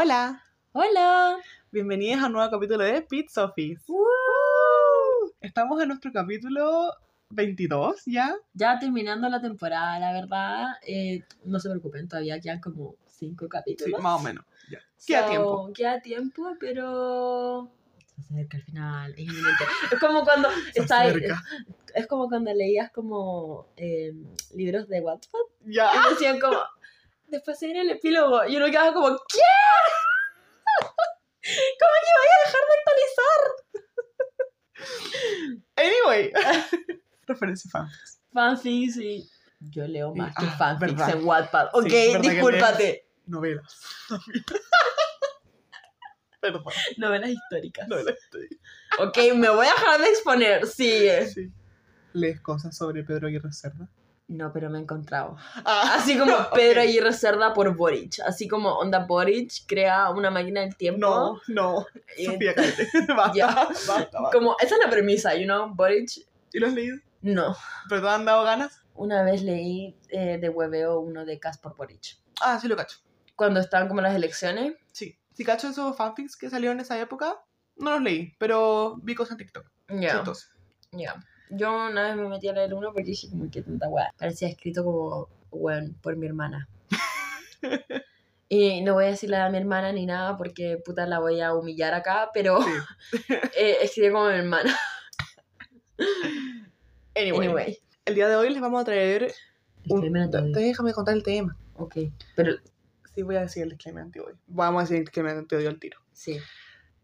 Hola, Hola. bienvenidos a un nuevo capítulo de Pizza Office. Estamos en nuestro capítulo 22 ya. Ya terminando la temporada, la verdad. eh, no se preocupen, todavía quedan como cinco Sí, capítulos. más o menos. Ya. Queda So, tiempo. Queda tiempo, pero se acerca al final. Es inminente. Es como cuando está acerca. es como cuando leías como eh, libros de Wattpad Ya. y decían como después se viene el epílogo y uno quedaba como ¿qué? ¿Cómo que voy a dejar de Anyway. Referencia fan. actualizar? Fanfics y yo leo más que Ah, fanfics verdad. en Wattpad. Ok, discúlpate. Novelas. Perdón. Novelas históricas. Novelas. estoy- Ok, me voy a dejar de exponer. Sigue. Sí. ¿Lees cosas sobre Pedro Aguirre Cerda? No, pero me he encontrado. Ah, Así como Pedro ok. Aguirre Cerda por Boric. Así como Onda Boric crea una máquina del tiempo. No, no. y- Sofía, cállate. Basta, Ya. basta, basta. Como, esa es la premisa, you know, Boric. ¿Y lo has leído? No. ¿Pero te han dado ganas? Una vez leí eh, de hueveo uno de Cas por Boric. Ah, sí lo cacho. Cuando estaban como las elecciones. Sí. Si cacho esos fanfics que salieron en esa época, no los leí, pero vi cosas en TikTok. Ya. Ya. Yo una vez me metí a leer uno porque dije como que tanta weá. Parecía escrito como, weón, por mi hermana. y no voy a decirle a mi hermana ni nada porque puta la voy a humillar acá, pero Sí. eh, escribe como mi hermana. Anyway, Anyway. el día de hoy les vamos a traer un... Déjame contar el tema. Ok. Pero, Sí, voy a decir el disclaimer anti-odio. Vamos a decir el disclaimer anti-odio al tiro. sí.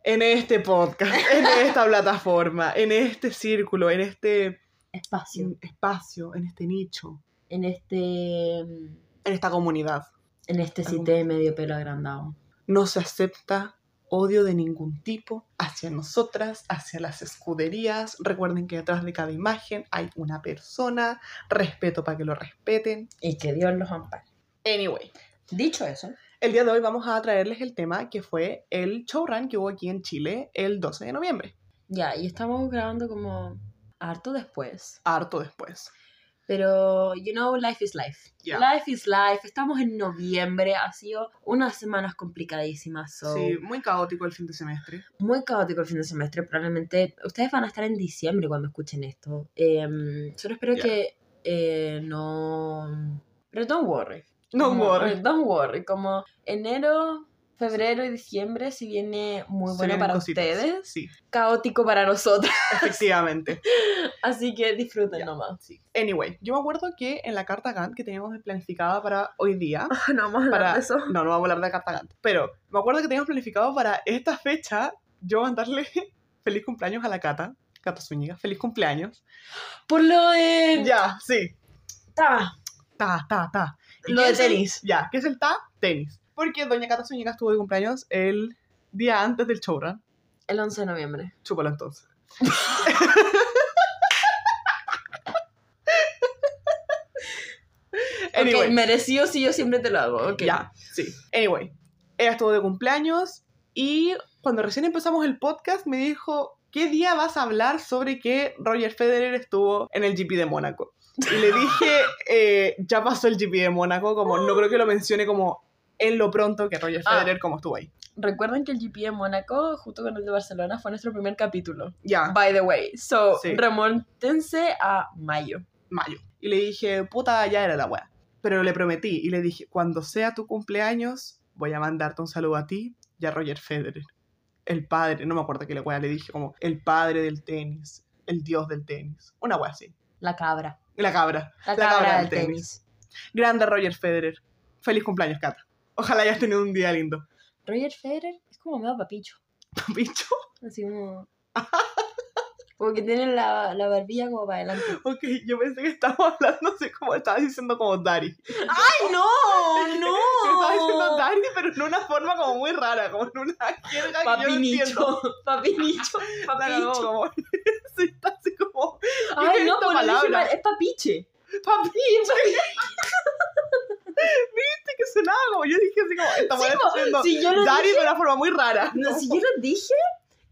En este podcast, en esta plataforma, en este círculo, en este Espacio. espacio, en este nicho, En este. en esta comunidad, En este cité medio pelo agrandado. no se acepta odio de ningún tipo hacia nosotras, hacia las escuderías. Recuerden que detrás de cada imagen hay una persona. Respeto para que lo respeten. Y que Dios los ampare. Anyway, Dicho eso, el día de hoy vamos a traerles el tema que fue el showrun que hubo aquí en Chile el 12 de noviembre. ya, y estamos grabando como harto después. Harto después. Pero, you know, life is life. Ya. Life is life. Estamos en noviembre. Ha sido unas semanas complicadísimas. So, Sí, muy caótico el fin de semestre. Muy caótico el fin de semestre. Probablemente ustedes van a estar en diciembre cuando escuchen esto. Em, solo espero Ya. que eh, no. Pero don't worry. Como- worry. Don't worry. Como enero, febrero y diciembre, si viene muy bueno para cositas. ustedes, Sí, caótico para nosotros. efectivamente. Así que disfruten Ya. nomás. Sí. Anyway, yo me acuerdo que en la carta Gantt que teníamos planificada para hoy día, No vamos a hablar de eso. No, no vamos a hablar de la carta Gantt, pero me acuerdo que teníamos planificado para esta fecha yo mandarle feliz cumpleaños a la Cata, Cata Zúñiga, feliz cumpleaños. Por lo de. Ya, sí, Ta, ta, ta, ta. ¿Y Lo de el- tenis. Ya, ¿qué es el ta? Tenis. Porque doña Cata Zúñiga estuvo de cumpleaños el día antes del showrun. El 11 de noviembre. Chúpalo entonces. Ok, merecido si yo siempre te lo hago. ok. Ya, sí. Anyway, ella estuvo de cumpleaños y cuando recién empezamos el podcast me dijo, ¿qué día vas a hablar sobre que Roger Federer estuvo en el GP de Mónaco? Y le dije, eh, ya pasó el GP de Mónaco, como no creo que lo mencione como en lo pronto que Roger Ah. Federer como estuvo ahí. Recuerden que el GP de Mónaco, junto con el de Barcelona, fue nuestro primer capítulo. Ya, By the way. So, Sí. remontense a mayo. mayo. Y le dije, puta, ya era la weá. Pero le prometí y le dije, cuando sea tu cumpleaños, voy a mandarte un saludo a ti y a Roger Federer. El padre, no me acuerdo qué la weá le dije, como el padre del tenis, el dios del tenis. Una weá así. La cabra. La cabra. La, La cabra, del tenis. Grande Roger Federer. Feliz cumpleaños, Cata. Ojalá hayas tenido un día lindo. Roger Federer es como medio papicho. Bicho. Así como. como que tiene la, la barbilla como para adelante. Ok, yo pensé que estábamos hablando así como estabas diciendo como Dari. ¡Ay, no! Estaba diciendo ¡No! Dari, pero en una forma como muy rara, como en una jerga que yo no Papi entiendo. nicho. Papi nicho. Papi nicho. sí, está así como, Ay, no, palabra? Es papiche. papiche. Viste que sonaba como, yo dije así como, esta Sí, mujer está po, haciendo si yo lo Dari dije- de una forma muy rara. No, si yo lo dije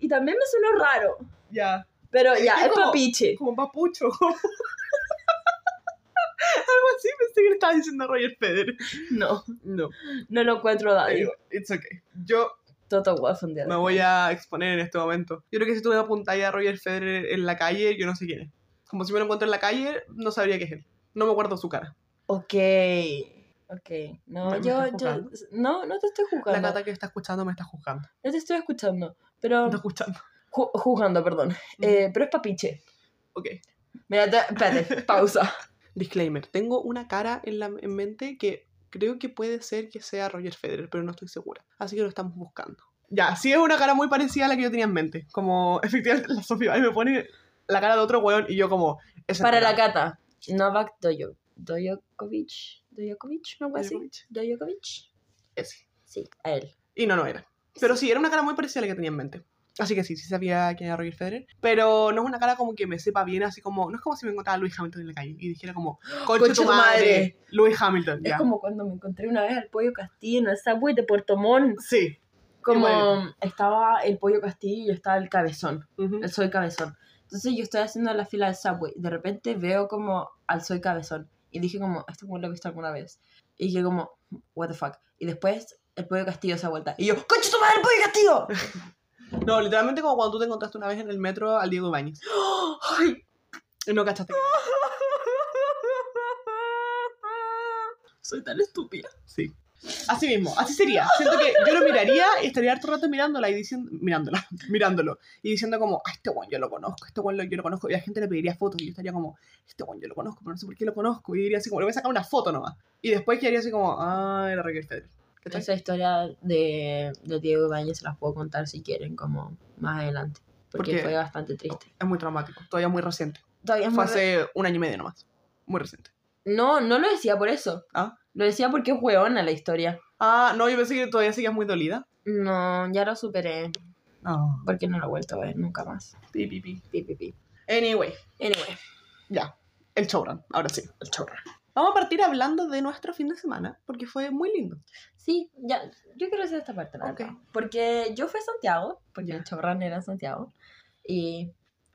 y también me sonó raro. Ya, Pero Es ya, que es como- papiche. como papucho. Algo sí, pensé que le estabas diciendo a Roger Federer. No, No, no lo encuentro Daddy. it's okay. Yo Toto Wolff un día. me voy a exponer en este momento. Yo creo que si tú me apuntas a Roger Federer en la calle, yo no sé quién es. Como si me lo encuentro en la calle, no sabría qué es él. No me acuerdo su cara. Ok. Ok. No, Me- yo, yo. No, no te estoy La juzgando. gata que está escuchando me está juzgando. No te estoy escuchando. Pero. está escuchando. ju- juzgando, perdón. Eh, pero es papiche. Ok. Mira, te- espérate, pausa. Disclaimer. Tengo una cara en, la, en mente que creo que puede ser que sea Roger Federer, pero no estoy segura. Así que lo estamos buscando. Ya, sí es una cara muy parecida a la que yo tenía en mente. Como, efectivamente, la Sofía me pone la cara de otro weón y yo como... esa Para la cata. Novak Dojo. Dojokovic. Dojokovic, ¿no puede Djokovic. decir? Dojokovic. Ese. Sí, a él. Y no, no era. Pero sí, era una cara muy parecida a la que tenía en mente. Así que sí, sí sabía quién era Roger Federer. Pero no es una cara como que me sepa bien, así como... No es como si me encontrara a Lewis Hamilton en la calle y dijera como... Concha Concha tu madre, madre". Lewis Hamilton, Es ya. como cuando me encontré una vez al pollo Castillo en el subway de Puerto Montt. Sí. Como estaba el pollo Castillo y estaba el cabezón. Ujú. El soy cabezón. Entonces yo estoy haciendo la fila del subway. De repente veo como al soy cabezón. Y dije como, esto como lo he visto alguna vez. Y dije como, what the fuck. Y después el pollo Castillo se da vuelta. Y yo, ¡Concha tu madre, el pollo Castillo! No, literalmente como cuando tú te encontraste una vez en el metro al Diego Ibáñez. ¡Ay! No cachaste Soy tan estúpida. Sí. Así mismo, así sería. Siento que yo lo miraría y estaría harto rato mirándola y diciendo, mirándola, mirándolo. Y diciendo como, ah, este guan yo lo conozco, este guan yo lo conozco. Y la gente le pediría fotos y yo estaría como, este guan yo lo conozco, pero no sé por qué lo conozco. Y diría así como, le voy a sacar una foto nomás. Y después quedaría así como, ah, era Roger Federer. Esa historia de, de Diego Ibáñez se las puedo contar si quieren, como más adelante. Porque Porque- fue bastante triste. Es muy traumático, todavía muy reciente. Todavía es Fue muy re- hace un año y medio nomás. Muy reciente. No, no lo decía por eso. ¿Ah? Lo decía porque es hueona la historia. Ah, no, yo pensé que todavía seguías muy dolida. No, ya lo superé. No. Porque no lo he vuelto a ver nunca más. Pi, pi, pi. Pi, pi, pi. Anyway, Anyway, ya. El showrun, ahora sí. el chorro. Vamos a partir hablando de nuestro fin de semana, porque fue muy lindo. Sí, ya, yo quiero hacer esta parte, la Ok. verdad. Porque yo fui a Santiago, porque Ya. el chorrán era en Santiago, y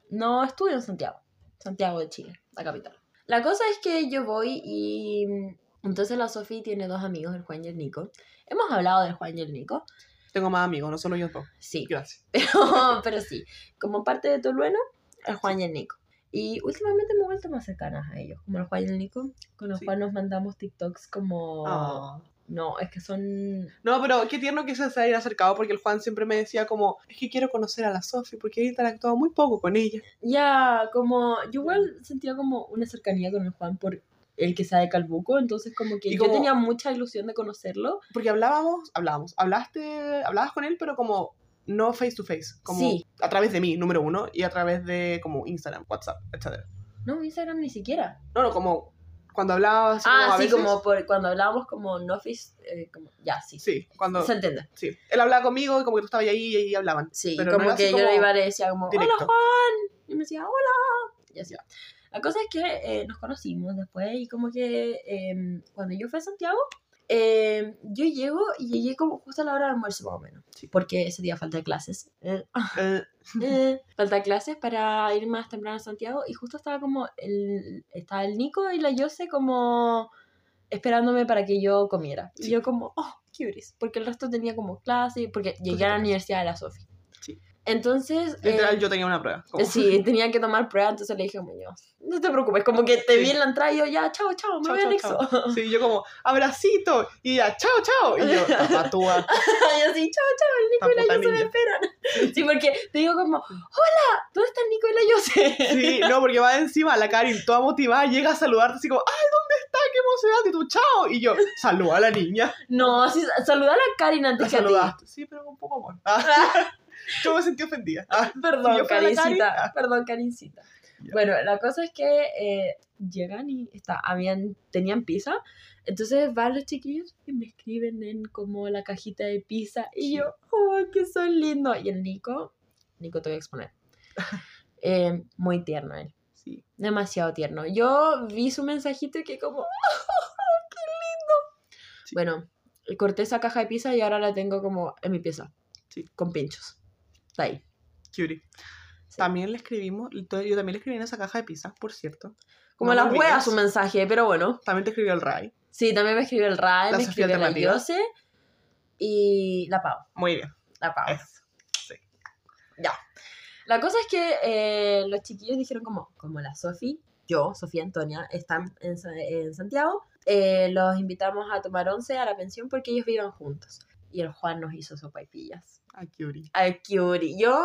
no estuve en Santiago, Santiago de Chile, la capital. La cosa es que yo voy y mm, entonces la Sofi tiene dos amigos, el Juan y el Nico. Hemos hablado del Juan y el Nico, Tengo más amigos, no solo yo dos. sí, Gracias. pero, pero sí, como parte de Tolueno, el Juan y el Nico. Y últimamente me he vuelto más cercanas a ellos, como el Juan y el Nico, con los Sí. cuales nos mandamos TikToks como... Ah. No, es que son No, pero qué tierno que se haya acercado, porque el Juan siempre me decía como, es que quiero conocer a la Sofi, porque he interactuado muy poco con ella. Ya, como yo igual sentía como una cercanía con el Juan por el que sea de Calbuco, entonces como que Y yo como- tenía mucha ilusión de conocerlo. Porque hablábamos, hablábamos, hablaste, hablabas con él, pero como no face to face, como Sí. a través de mí, número uno, y a través de como Instagram, WhatsApp, etc. No, Instagram ni siquiera. No, no, como cuando hablabas como ah, a sí, veces. como por, cuando hablábamos como no face, eh, como, ya, sí. Sí, cuando... Se entiende. Sí, él hablaba conmigo y como que tú estabas ahí y ahí hablaban. Sí, Pero no como así que yo como le iba y le decía como, directo. hola Juan, y me decía, hola, y así. La cosa es que eh, nos conocimos después y como que eh, cuando yo fui a Santiago, eh, yo llego y llegué como justo a la hora del almuerzo más o menos, Sí. porque ese día falta clases. Eh, Eh, eh, falta clases para ir más temprano a Santiago y justo estaba como el, estaba el Nico y la Yose como esperándome para que yo comiera. Y yo como, oh, cuties, porque el resto tenía como clase, porque llegué a la universidad de la Sofi. Sí. Entonces, literal, eh, yo tenía una prueba. como- sí, tenía que tomar prueba, entonces le dije yo, no te preocupes, como que te Sí. vi en la entrada y yo, ya, chao, chao, me voy al Nexo. Sí, yo como, abracito, y ella, chao, chao, y yo, papatúa. y así, chao, chao, el Nico y la Yose me esperan. Sí, porque te digo como, hola, ¿dónde está el Nico y la Yose? Sí, no, porque va encima la Karin toda motivada, llega a saludarte así como, ay, ¿dónde está? ¡Qué emocionante! Y tú, chao. Y yo, saluda a la niña. No, así, saludar a Karin La antes que a ti. saludaste. Sí, pero con poco amor. Ah, yo me sentí ofendida. Ah, Perdón, Si ah. Perdón, Karincita. Ya. Bueno, la cosa es que eh, llegan y está, habían, tenían pizza. Entonces van los chiquillos y me escriben en como la cajita de pizza. Y Sí. yo, ¡oh, que son lindos! Y el Nico, Nico te voy a exponer. Eh, muy tierno él. sí. Demasiado tierno. Yo vi su mensajito y que como, ¡qué lindo! Sí. Bueno, corté esa caja de pizza y ahora la tengo como en mi pieza. Sí. Con pinchos. Está ahí. Cutie. Sí. También le escribimos, yo también le escribí en esa caja de pizza, por cierto. Como No las olvides. su mensaje, pero bueno. También te escribió el Ray. Sí, también me escribió el Ray, La me Sofía escribió la. Yose y la Pau. Muy bien. La Pau. Eso. Sí. Ya. La cosa es que eh, los chiquillos dijeron como, como la Sofi, yo, Sofía Antonia, están en, en Santiago, eh, los invitamos a tomar once a la pensión porque ellos viven juntos. Y el Juan nos hizo sopaipillas. Qué uri. Yo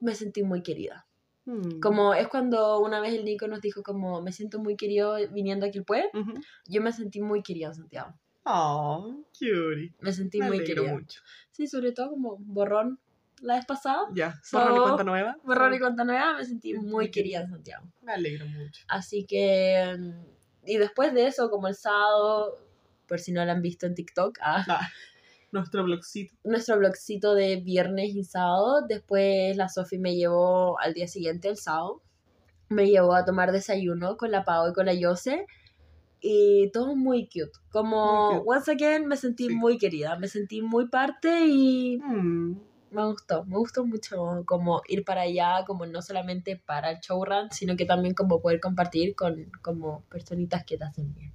me sentí muy querida. Mm. Como es cuando una vez el Nico nos dijo como, me siento muy querido viniendo aquí al pueblo. Ujú. Yo me sentí muy querida en Santiago. Oh, uri. Me sentí Me muy alegro querida. mucho. Sí, sobre todo como borrón la vez pasada. Ya, So- borrón y cuenta nueva. Borrón y cuenta nueva, me sentí muy muy querida en Santiago. Me alegro mucho. Así que. mm, Y después de eso, como el sábado, por si no lo han visto en TikTok, ah, Ah, nuestro blogcito. nuestro blogcito de viernes y sábado. Después la Sofi me llevó al día siguiente, el sábado. Me llevó a tomar desayuno con la Pau y con la Yose. Y todo muy cute. Como, Muy cute. once again, me sentí Sí. muy querida. Me sentí muy parte y Mm. me gustó. Me gustó mucho como ir para allá, como no solamente para el showrun, sino que también como poder compartir con como personitas que te hacen bien.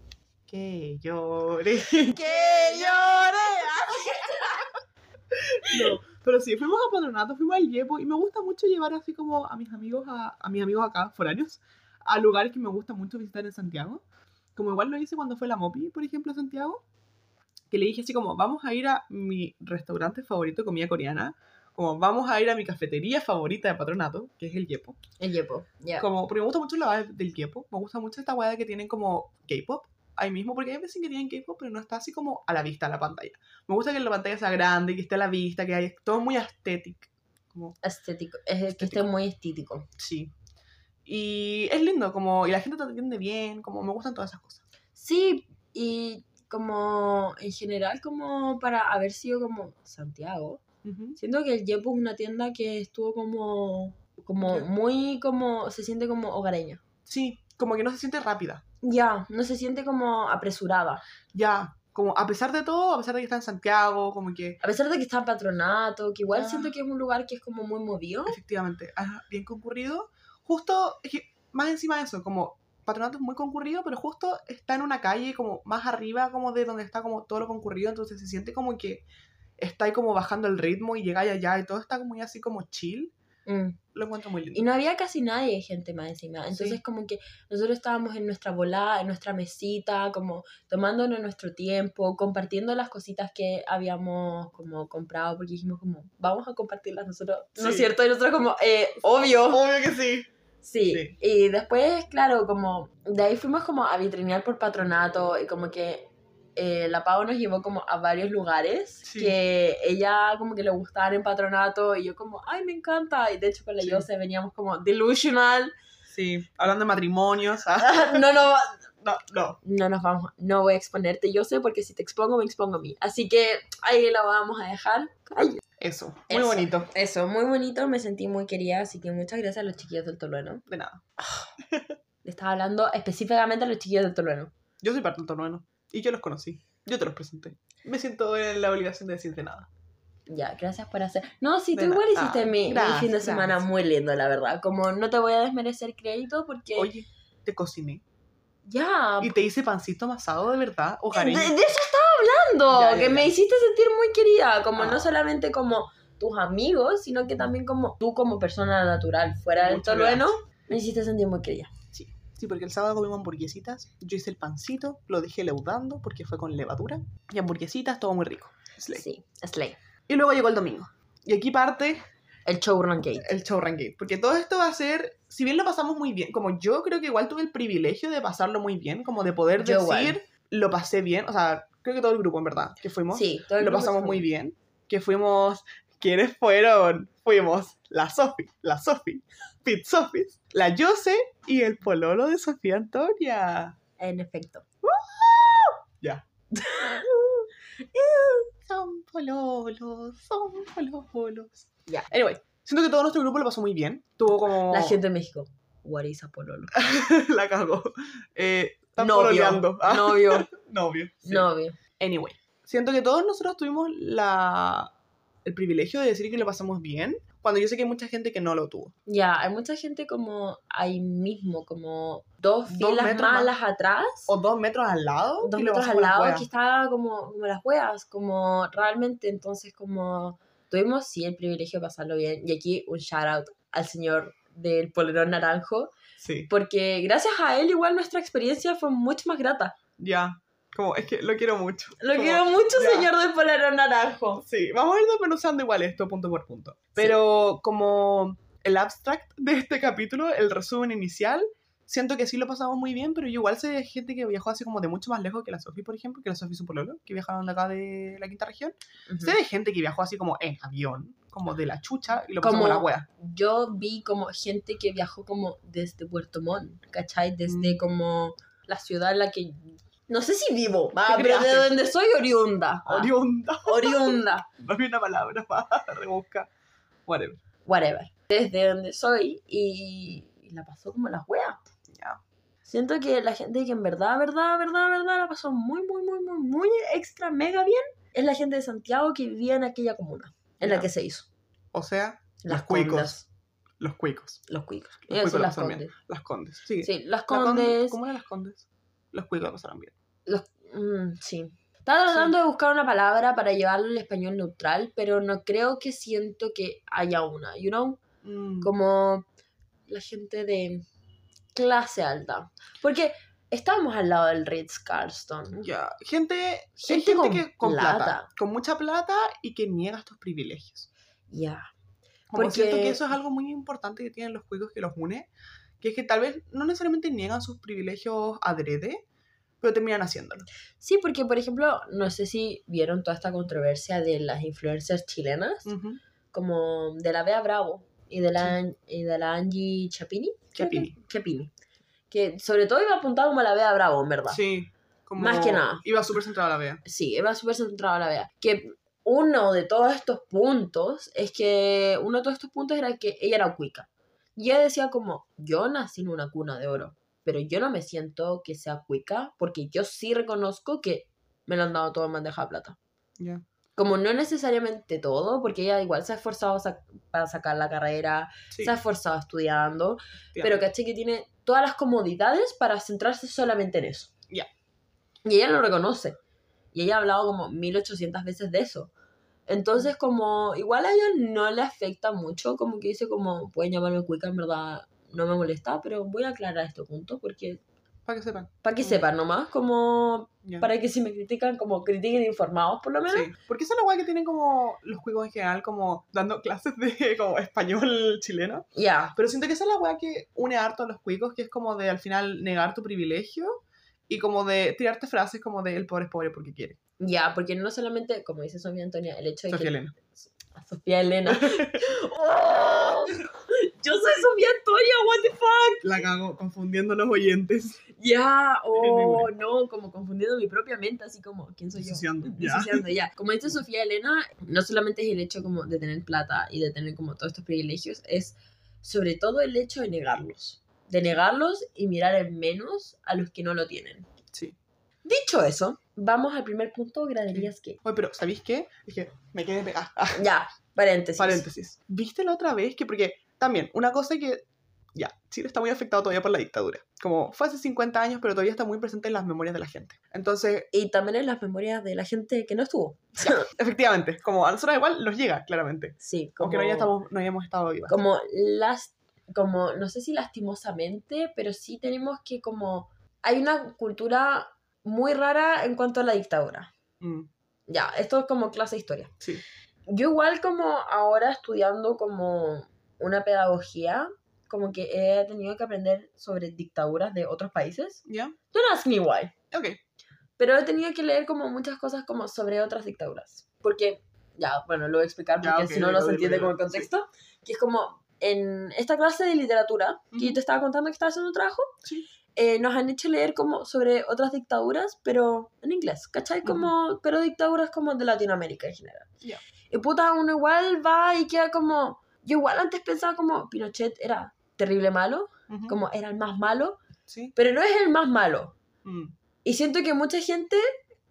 Que llore. ¡Que llore! No, pero sí, fuimos a Patronato, fuimos al Yepo y me gusta mucho llevar así como a mis amigos, a, a mis amigos acá, foráneos, a lugares que me gusta mucho visitar en Santiago. Como igual lo hice cuando fue la Mopi, por ejemplo, a Santiago, que le dije así como, vamos a ir a mi restaurante favorito de comida coreana, como vamos a ir a mi cafetería favorita de Patronato, que es el Yepo. El Yepo, ya. Como, porque me gusta mucho la vibe del K-pop. Me gusta mucho esta weá que tienen como K-pop ahí mismo, porque hay veces que tienen K-pop, pero no está así como a la vista la pantalla. Me gusta que la pantalla sea grande, que esté a la vista, que hay todo muy estético. Como, Estético. Es el que esté Estético. muy estético. sí. Y es lindo, como, y la gente te atiende bien, como, me gustan todas esas cosas. Sí, y como en general, como para haber sido como Santiago, Ujú. siento que el Yepo es una tienda que estuvo como, como Ya. muy como, se siente como hogareña. Sí, como que no se siente rápida. Ya, no se siente como apresurada. Ya, como, a pesar de todo, a pesar de que está en Santiago, como que, A pesar de que está en patronato, que igual Ah. siento que es un lugar que es como muy movido. efectivamente, bien concurrido. Justo, es que, más encima de eso, como Patronato es muy concurrido, pero justo está en una calle como más arriba como de donde está como todo lo concurrido, entonces se siente como que está ahí como bajando el ritmo y llega allá y todo está muy así como chill. Mm. Lo encuentro muy lindo. Y no había casi nadie, gente más encima. Entonces, Sí. como que nosotros estábamos en nuestra volada, en nuestra mesita, como tomándonos nuestro tiempo, compartiendo las cositas que habíamos como comprado, porque dijimos como, vamos a compartirlas nosotros, ¿no es cierto? Y nosotros como, eh, obvio. Obvio que sí. Sí. Sí. Y después, claro, como, de ahí fuimos como a vitrinear por patronato y como que eh, la Pau nos llevó como a varios lugares Sí. que ella como que le gustaban en patronato y yo como, ay, me encanta. Y de hecho con la Sí. Yose veníamos como delusional. Sí, hablando de matrimonios. ah, no, no, No, no. no nos vamos, no voy a exponerte, yo sé, porque si te expongo, me expongo a mí. Así que ahí lo vamos a dejar. Ay, Eso, muy Eso. bonito. eso, muy bonito, me sentí muy querida, así que muchas gracias a los chiquillos del Tolueno. De nada. Le estaba hablando específicamente a los chiquillos del Tolueno. Yo soy parte del torueno. Y yo los conocí. Yo te los presenté. Me siento en la obligación de decirte nada. Ya, gracias por hacer. No, sí, tú De igual nada. hiciste mi, mi Gracias, fin de semana gracias. muy lindo, la verdad. Como no te voy a desmerecer crédito porque. Oye, te cociné. ya. Y te hice pancito amasado de verdad, De, hogareño. de eso estaba hablando, Ya, que ya. me hiciste sentir muy querida, como Ah. no solamente como tus amigos, sino que también como tú como persona natural fuera del Muchas tolueno, me hiciste sentir muy querida. Sí, porque el sábado comimos hamburguesitas. Yo hice el pancito, lo dejé leudando porque fue con levadura. Y hamburguesitas, todo muy rico. Slay. Sí, Slay. Y luego llegó el domingo. Y aquí parte El showrun gate. el show Gate. Porque todo esto va a ser, si bien lo pasamos muy bien, como yo creo que igual tuve el privilegio de pasarlo muy bien, como de poder Yo decir, igual. lo pasé bien. O sea, creo que todo el grupo, en verdad, que fuimos, Sí, todo el lo grupo pasamos muy bien. Que fuimos, ¿quiénes fueron? Fuimos la Sofi, la Sofi, Pit Sofis, la Yose y el pololo de Sofía Antonia. En efecto. Ya. son pololos, son pololos. Ya. Anyway, siento que todo nuestro grupo lo pasó muy bien. Tuvo como... La gente de México. What is a pololo? la cagó. Eh, están Novio. pololeando. Ah, Novio. novio. sí. Novio. Anyway, siento que todos nosotros tuvimos la... el privilegio de decir que lo pasamos bien. Cuando yo sé que hay mucha gente que no lo tuvo. Ya, hay mucha gente como ahí mismo, como dos Dos filas metros más más. atrás. O dos metros al lado. dos metros al lado que estaba como, como las huevas, como realmente entonces como tuvimos sí el privilegio de pasarlo bien y aquí un shout out al señor del polerón naranjo Sí, porque gracias a él igual nuestra experiencia fue mucho más grata. ya. Como, es que lo quiero mucho. Lo Como, quiero mucho ya. señor del polerón naranjo. Sí, vamos a ir desmenuzando igual esto punto por punto. Pero como el abstract de este capítulo, el resumen inicial, siento que sí lo pasamos muy bien, pero yo igual sé de gente que viajó así como de mucho más lejos que la Sofi, por ejemplo, que la Sofi su pololo, que viajaron de acá de la quinta región. Ujú. Sé de gente que viajó así como en avión, como de la chucha, y lo pasó Como- como la wea. Yo vi como gente que viajó como desde Puerto Montt, ¿cachai? Desde Mm. como la ciudad en la que... No sé si vivo, ¿Qué pero de donde soy oriunda. Ah, Oriunda. oriunda. No había una palabra para rebuscar. Whatever. whatever, desde donde soy y, y la pasó como las weas. Ya. Siento que la gente que en verdad, verdad, verdad, verdad la pasó muy, muy, muy, muy, muy extra, mega bien, es la gente de Santiago que vivía en aquella comuna en la que se hizo. O sea, Las Los cuicos. los cuicos. Los cuicos. Los cuicos las condes. Las condes. Sí. Sí, las La conde- condes. ¿Cómo eran las condes? Los cuicos la pasaron bien. Los, mm, sí. Estaba tratando de buscar una palabra para llevarlo al español neutral, pero no creo que siento que haya una, you know? Mm. como la gente de clase alta. Porque estábamos al lado del Ritz Carlton. Ya, gente, Gente gente con que con plata. plata. con mucha plata y que niega estos privilegios. Ya. Como Porque- siento que eso es algo muy importante que tienen los juegos que los une, que es que tal vez no necesariamente niegan sus privilegios adrede, pero terminan haciéndolo. Sí, porque por ejemplo, no sé si vieron toda esta controversia de las influencers chilenas, como de la Bea Bravo y de la, y de la Angie Chapini. creo que- Chapini. Chapini. Que sobre todo iba apuntado como a la Bea Bravo, en verdad. Sí. Como Más que nada. Iba súper centrado a la vea. Sí, iba súper centrado a la Bea. Que uno de todos estos puntos es que uno de todos estos puntos era que ella era cuica. Y ella decía como, yo nací en una cuna de oro, pero yo no me siento que sea cuica porque yo sí reconozco que me lo han dado todo en bandeja de plata. Ya. Como no necesariamente todo, porque ella igual se ha esforzado sa- para sacar la carrera, Sí. se ha esforzado estudiando, tía. pero caché que tiene todas las comodidades para centrarse solamente en eso. Ya. Y ella lo reconoce. Y ella ha hablado como 1800 veces de eso. Entonces, como igual a ella no le afecta mucho, como que dice como, pueden llamarme cuica, en verdad no me molesta, pero voy a aclarar este punto porque, Para que sepan. para que sepan nomás, como, para que si me critican, como critiquen informados por lo menos. Sí, porque esa es la guay que tienen como los cuicos en general, como dando clases de como español chileno. Ya, Pero siento que esa es la weá que une harto a los cuicos, que es como de al final negar tu privilegio y como de tirarte frases como de el pobre es pobre porque quiere. ya, porque no solamente, como dice Sofía Antonia, el hecho de Sofía que... Elena. Sofía Elena. ¡Oh! Yo soy Sofía Antonia, what the fuck. La cago confundiendo los oyentes. Ya, oh, muy no, como confundiendo mi propia mente, así como, ¿quién soy yo? Disociando, ya. Disociando, ya. Como dice Sofía Elena, no solamente es el hecho como de tener plata y de tener como todos estos privilegios, es sobre todo el hecho de negarlos. De negarlos y mirar en menos a los que no lo tienen. Sí. Dicho eso, vamos al primer punto, graderías que... Oye, pero ¿sabéis qué? Es que me quedé pegada. Ya, paréntesis. paréntesis. ¿Viste la otra vez que, porque también, una cosa que, ya, Chile está muy afectado todavía por la dictadura. Como fue hace 50 años, pero todavía está muy presente en las memorias de la gente. Entonces, Y también en las memorias de la gente que no estuvo. efectivamente, como a nosotros igual nos llega, claramente. Sí, como... Aunque no, ya estamos, no hayamos estado vivas. como las como no sé si lastimosamente pero sí tenemos que como hay una cultura muy rara en cuanto a la dictadura Mm, ya esto es como clase de historia sí. yo igual como ahora estudiando como una pedagogía como que he tenido que aprender sobre dictaduras de otros países ¿Ya? don't ask me why Ok. pero he tenido que leer como muchas cosas como sobre otras dictaduras. Porque, ya, bueno, lo voy a explicar porque si no no se entiende como el contexto. Que es como, en esta clase de literatura, que yo te estaba contando que estaba haciendo un trabajo, Sí. eh, nos han hecho leer como sobre otras dictaduras, pero en inglés, ¿cachai? Como, pero dictaduras como de Latinoamérica en general. Ya. Y puta, uno igual va y queda como, yo igual antes pensaba como Pinochet era terrible malo, Ujú. como era el más malo, Sí. pero no es el más malo. Mm, Y siento que mucha gente,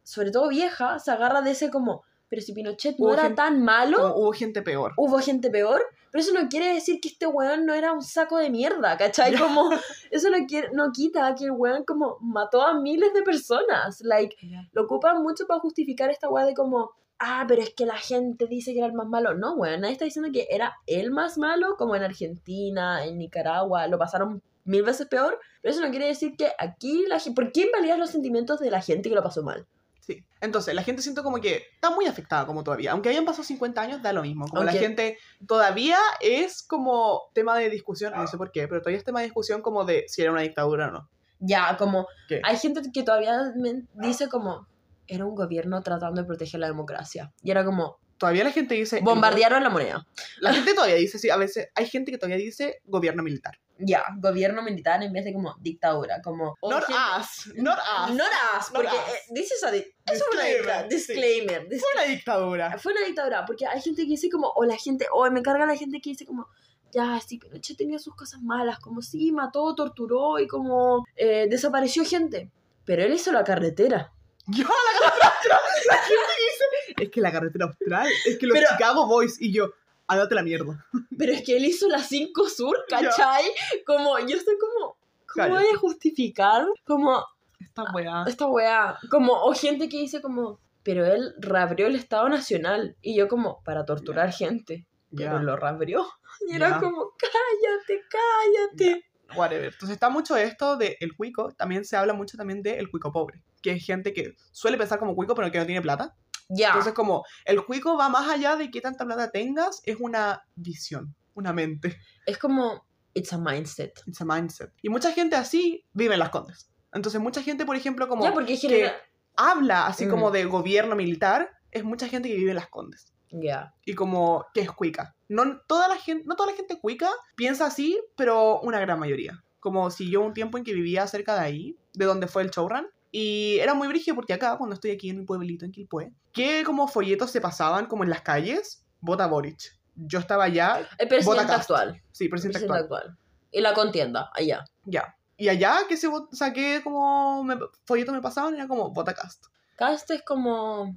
sobre todo vieja, se agarra de ese como, pero si Pinochet no Hubo era gente- tan malo, hubo gente peor. hubo gente peor, pero eso no quiere decir que este weón no era un saco de mierda, ¿cachai? Como, eso no, quiere, no quita que el weón como mató a miles de personas, like, lo ocupan mucho para justificar esta weá de como, ah, pero es que la gente dice que era el más malo. No, weón, nadie está diciendo que era el más malo, como en Argentina, en Nicaragua, lo pasaron mil veces peor, pero eso no quiere decir que aquí la gente, ¿por qué invalidas los sentimientos de la gente que lo pasó mal? Sí. Entonces, la gente siento como que está muy afectada como todavía. Aunque hayan pasado 50 años, da lo mismo. Como la Aunque- gente todavía es como tema de discusión, no sé por qué, pero todavía es tema de discusión como de si era una dictadura o no. Ya, como, ¿Qué? hay gente que todavía dice como, era un gobierno tratando de proteger la democracia. Y era como, Todavía la gente dice... bombardearon la moneda. La gente todavía dice, sí, a veces hay gente que todavía dice gobierno militar. Ya, gobierno militar en vez de como dictadura, como... Not gente- us, not us. Not us, Not porque us. eh, dices a di- eso fue una Disclaimer, dicta- sí. disclaimer. dis- Fue una dictadura. Fue una dictadura, porque hay gente que dice como, o la gente, o me carga la gente que dice como, ya, sí, Pinochet tenía sus cosas malas, como sí, mató, torturó y como eh, desapareció gente. Pero él hizo la carretera. Yo, la carretera austral. La gente dice, es que la carretera austral, es que los Pero- Chicago Boys y yo, andate la mierda. Pero es que él hizo la 5 Sur, ¿cachai? Como, yo estoy como, ¿cómo voy a justificar? Como, Esta weá. esta weá, como, o gente que dice como, pero él reabrió el Estado Nacional. Y yo como, para torturar gente. Pero lo reabrió. Y era como, cállate, cállate. Whatever. Entonces está mucho esto del el cuico, también se habla mucho también del cuico pobre, que es gente que suele pensar como cuico pero que no tiene plata. Ya. Entonces como el cuico va más allá de qué tanta plata tengas, es una visión, una mente, Es como, it's a mindset. it's a mindset. Y mucha gente así vive en las condes. Entonces mucha gente, por ejemplo, como ya, porque que habla así Mm. como de gobierno militar, es mucha gente que vive en las condes. Ya. Y como que es cuica. No toda la gente, no toda la gente cuica piensa así, pero una gran mayoría. Como si yo un tiempo en que vivía cerca de ahí, de donde fue el showrun, y era muy brígido porque acá, cuando estoy aquí en mi pueblito, en Quilpué, que como folletos se pasaban como en las calles, vota Boric. Yo estaba allá, El presidente Vota actual. sí, El presidente actual, actual. Y la contienda, allá. ya. Y allá que se saqué como me- folletos me pasaban, era como vota cast. Cast es como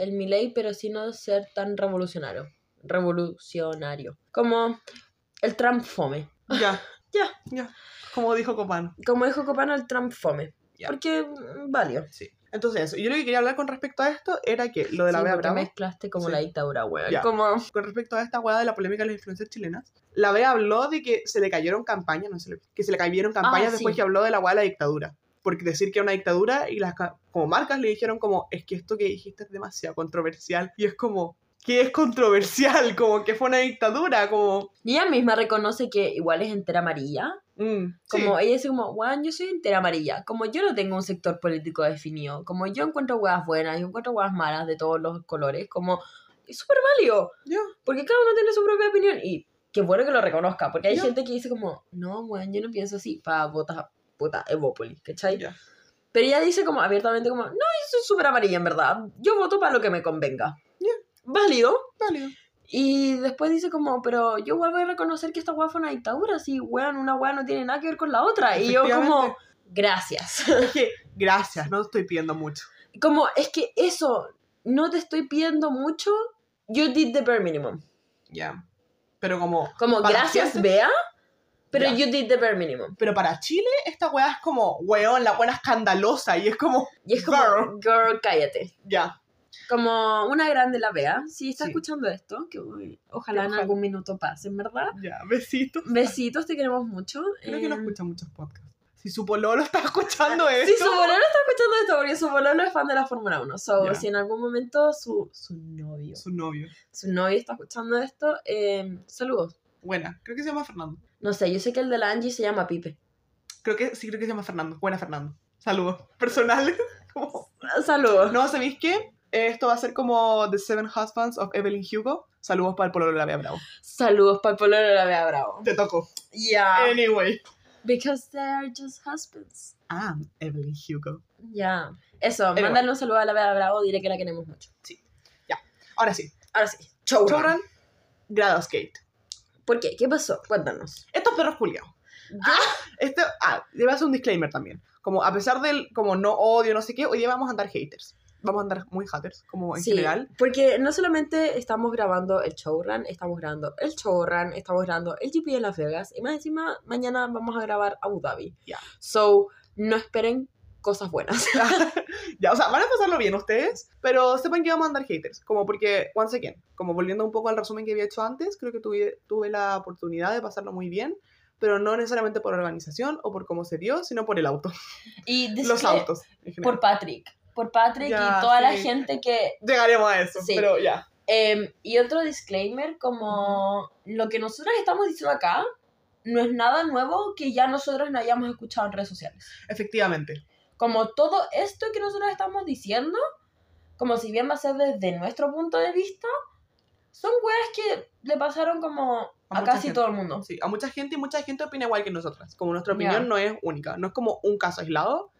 el Milei, pero sin no ser tan revolucionario. Revolucionario. Como el Trump fome. Ya, Ya. ya. Como dijo Copano. Como dijo Copano, el Trump fome. Ya. Porque, mm, válido. Sí. Entonces. Yo lo que quería hablar con respecto a esto era que lo de la Sí, Bea Bravo. mezclaste como Sí. la dictadura, weón. Ya. Como... con respecto a esta hueá de la polémica de las influencias chilenas, la Bea habló de que se le cayeron campañas, no le- que se le cayeron campañas Ah, sí. después que habló de la hueá de la dictadura. Porque decir que era una dictadura y las como marcas le dijeron como, es que esto que dijiste es demasiado controversial. Y es como, ¿qué es controversial? Como que fue una dictadura, como... Y ella misma reconoce que igual es entera amarilla. mm, Como sí, ella dice como, weón, yo soy entera amarilla. Como yo no tengo un sector político definido. Como yo encuentro weas buenas, yo encuentro weas malas de todos los colores. Como, es súper válido. ya, Porque cada uno tiene su propia opinión. Y qué bueno que lo reconozca. Porque hay gente que dice como, no, weón, yo no pienso así. Pa, votas, puta, Evópolis, ¿cachai? ya. Pero ella dice como abiertamente como, no, yo soy súper amarilla en verdad. Yo voto para lo que me convenga. Ya. Válido. Válido. Y después dice como, pero yo vuelvo a reconocer que esta weá fue una dictadura, si weón, una weá no tiene nada que ver con la otra. Y yo como, gracias. Gracias, no estoy pidiendo mucho. como, es que eso, no te estoy pidiendo mucho, you did the bare minimum. Ya. Pero como... Como, gracias, Bea, pero you did the bare minimum. Pero para Chile, esta weá es como, weón, la buena escandalosa. Y es como, Y es como, Girl. girl, cállate. ya. Como una grande la Bea, si está Sí. escuchando esto, que uy, ojalá Que en ojalá. algún minuto pase, en verdad. Ya, besitos. Besitos, te queremos mucho. Creo que no Eh, escucha muchos podcasts. Si su pololo está escuchando esto. Sí, su pololo está escuchando esto porque su pololo es fan de la Fórmula 1. So, Ya. si en algún momento su, su novio, Su novio. su novio está escuchando esto, eh, saludos. Buena. Creo que se llama Fernando. No sé, yo sé que el de la Angie se llama Pipe. Creo que sí, creo que se llama Fernando. Buena, Fernando. Saludos. Personales. Como- Saludos. No, ¿sabéis qué? Esto va a ser como The Seven Husbands of Evelyn Hugo. Saludos para el pololo de la Bea Bravo. Saludos para el pololo de la Bea Bravo. Te toco. Ya. Anyway. Because they are just husbands. Ah, Evelyn Hugo. Ya. Eso, Anyway. mándale un saludo a la Bea Bravo, diré que la queremos mucho. Ahora sí. Ahora sí, showrun. Showrun. Gradosgate. ¿Por qué? ¿Qué pasó? Cuéntanos. Estos perros culiados. Ah, le voy a hacer un disclaimer también. Como a pesar del como no odio, no sé qué, hoy día vamos a andar haters. vamos a andar muy haters, como en Sí, general. porque no solamente estamos grabando el showrun, estamos grabando el showrun, estamos grabando el GP de Las Vegas y más encima mañana vamos a grabar Abu Dhabi. Ya. So, no esperen cosas buenas. Ya, o sea, van a pasarlo bien ustedes, pero sepan que vamos a andar haters, como porque, once again, como volviendo un poco al resumen que había hecho antes, creo que tuve, tuve la oportunidad de pasarlo muy bien, pero no necesariamente por organización o por cómo se dio, sino por el auto, Y los autos. en general. por Patrick. Por Patrick Ya, y toda la sí. gente que... Llegaremos a eso, Sí. pero ya. Em, y otro disclaimer, como lo que nosotros estamos diciendo acá no es nada nuevo que ya nosotros no hayamos escuchado en redes sociales. Efectivamente. Como todo esto que nosotros estamos diciendo, como si bien va a ser desde nuestro punto de vista, son weas que le pasaron como A a, casi gente. todo el mundo. Sí, a mucha gente y mucha gente opina igual que nosotras. Como nuestra opinión Ya. no es única, no es como un caso aislado.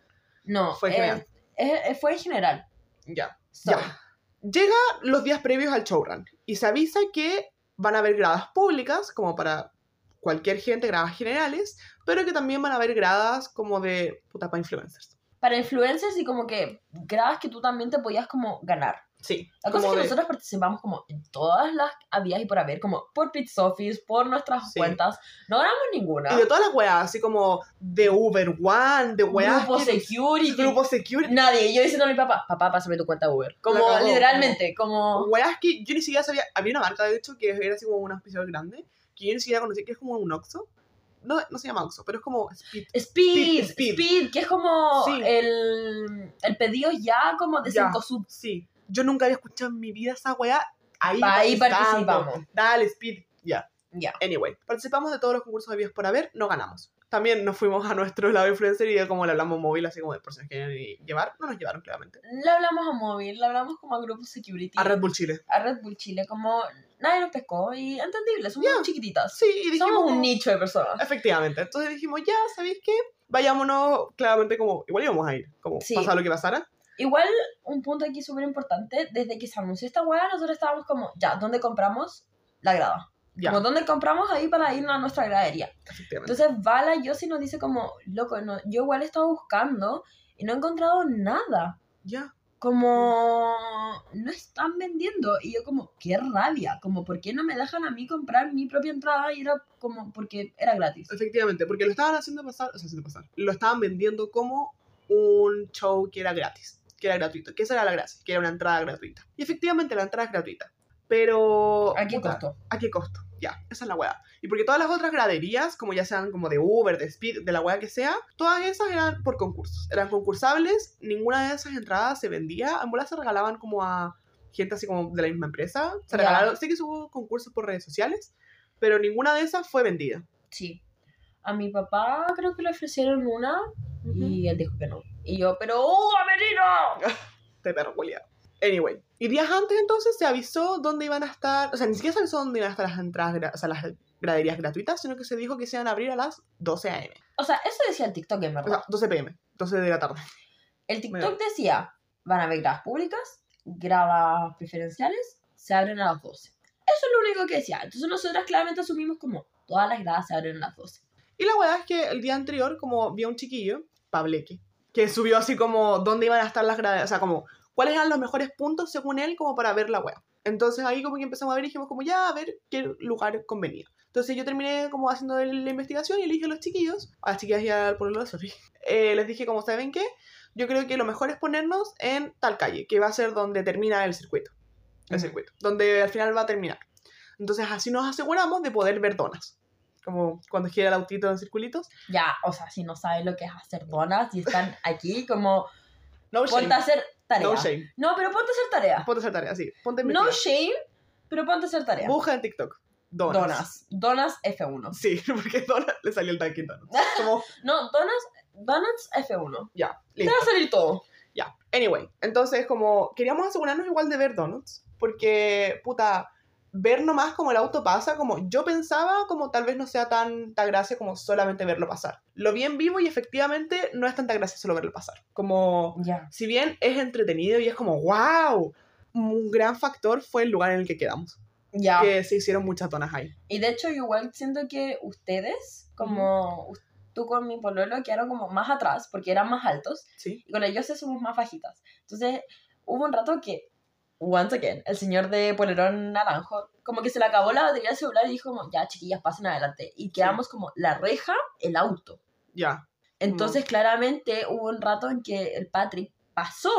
No, Fue general. eh, eh, fue en general. Ya. So, Ya. Llega los días previos al showrun y se avisa que van a haber gradas públicas, como para cualquier gente, gradas generales, pero que también van a haber gradas como de puta para influencers. Para influencers y como que gradas que tú también te podías como ganar. Sí. La cosa es que de- nosotros participamos como en todas las habidas y por haber, como por Pizza Office, por nuestras Sí. cuentas. No ganamos ninguna. Y de todas las weas, así como de Uber One, de weas. Grupo que- Security. Grupo Security. Nadie. Yo diciendo a mi papá, papá, pásame tu cuenta Uber. Como literalmente, como... Weas que yo ni siquiera sabía. Había una marca, de hecho, que era así como un auspiciador grande, que yo ni siquiera conocía, que es como un Oxxo. No, no se llama Oxxo, pero es como Speed. Speed, Speed, Speed, Speed. que es como Sí. el, el pedido ya como de Ya. 5 sub. Sí. Yo nunca había escuchado en mi vida esa wea. Ahí, Ahí participamos. Dale, Speed. Ya. Ya. Anyway, participamos de todos los concursos habidos por haber, no ganamos. También nos fuimos a nuestro lado influencer y como le hablamos móvil, así como de personas que querían llevar, no nos llevaron claramente. Le hablamos a móvil, le hablamos como a Grupo Security. A Red Bull Chile. a Red Bull Chile, como nadie nos pescó y entendible, somos Ya. chiquititas. Sí, y dijimos... Somos un nicho de personas. Efectivamente. Entonces dijimos, ya, ¿sabéis qué? Vayámonos, claramente como, igual íbamos a ir, como Sí. pasara lo que pasara. Igual, un punto aquí súper importante, desde que se anunció esta hueá, nosotros estábamos como, ya, ¿dónde compramos la grada? Ya, Como, ¿dónde compramos ahí para ir a nuestra gradería? Entonces, Vala Yossi nos dice como, loco, no, yo igual he estado buscando y no he encontrado nada. ya, Como, no están vendiendo. Y yo como, qué rabia. Como, ¿por qué no me dejan a mí comprar mi propia entrada? Y era como, porque era gratis. efectivamente, porque lo estaban haciendo pasar, o sea, haciendo pasar, lo estaban vendiendo como un show que era gratis, que era gratuito, que esa era la gracia, que era una entrada gratuita. Y efectivamente la entrada es gratuita. Pero... ¿A qué puta, costo? ¿A qué costo? Ya, esa es la weá. Y porque todas las otras graderías, como ya sean como de Uber, de Speed, de la weá que sea, todas esas eran por concursos. Eran concursables, ninguna de esas entradas se vendía. En bola se regalaban como a gente así como de la misma empresa. Se Ya. regalaron, sí que hubo concursos por redes sociales, pero ninguna de esas fue vendida. Sí. A mi papá creo que le ofrecieron una y él dijo que no. Y yo, pero ¡uh, Amerino! De perro. Anyway. Y días antes entonces se avisó dónde iban a estar, o sea, ni siquiera se avisó dónde iban a estar las entradas, o sea, las graderías gratuitas, sino que se dijo que se iban a abrir a las 12 a.m. O sea, eso decía el TikTok, en O verdad. sea, 12 p.m., 12 de la tarde. El TikTok decía, van a haber gradas públicas, gradas preferenciales, se abren a las 12. Eso es lo único que decía. Entonces nosotras claramente asumimos como, todas las gradas se abren a las 12. Y la weá es que el día anterior, como vi a un chiquillo, Pableque, que subió así como dónde iban a estar las gradas, o sea, como cuáles eran los mejores puntos según él como para ver la weá. Entonces ahí como que empezamos a ver y dijimos como ya a ver qué lugar convenía. Entonces yo terminé como haciendo la investigación y le dije a los chiquillos, a las chiquillas y al pueblo de eh, les dije como, ¿saben qué? Yo creo que lo mejor es ponernos en tal calle, que va a ser donde termina el circuito. El Ujú. circuito, donde al final va a terminar. Entonces así nos aseguramos de poder ver donas. Como cuando gira el autito en circulitos. Ya, o sea, si no saben lo que es hacer donas y están aquí, como, No shame. ponte a hacer tarea. No shame. No, pero ponte a hacer tarea. Ponte a hacer tarea, sí. Ponte No shame, pero ponte a hacer tarea. Busca en TikTok. Donas. Donas. Donas F1. Sí, porque Donas le salió el Donuts. Como, No, Donas, Donuts F1. ya, Te va a salir todo. Ya. Anyway, entonces como queríamos asegurarnos igual de ver donuts, porque, puta, ver nomás como el auto pasa, como yo pensaba, como tal vez no sea tanta gracia como solamente verlo pasar. Lo vi en vivo y efectivamente no es tanta gracia solo verlo pasar. Como, si bien es entretenido y es como, wow, un gran factor fue el lugar en el que quedamos. Ya. Que se hicieron muchas donas ahí. Y de hecho, yo igual siento que ustedes, como us- tú con mi pololo, quedaron como más atrás porque eran más altos Sí. y con ellos somos más bajitas. Entonces, hubo un rato que, once again, el señor de polerón naranjo, como que se le acabó la batería del celular y dijo como, ya chiquillas, pasen adelante. Y quedamos como la reja, el auto. Ya. Entonces, claramente, hubo un rato en que el Patrick pasó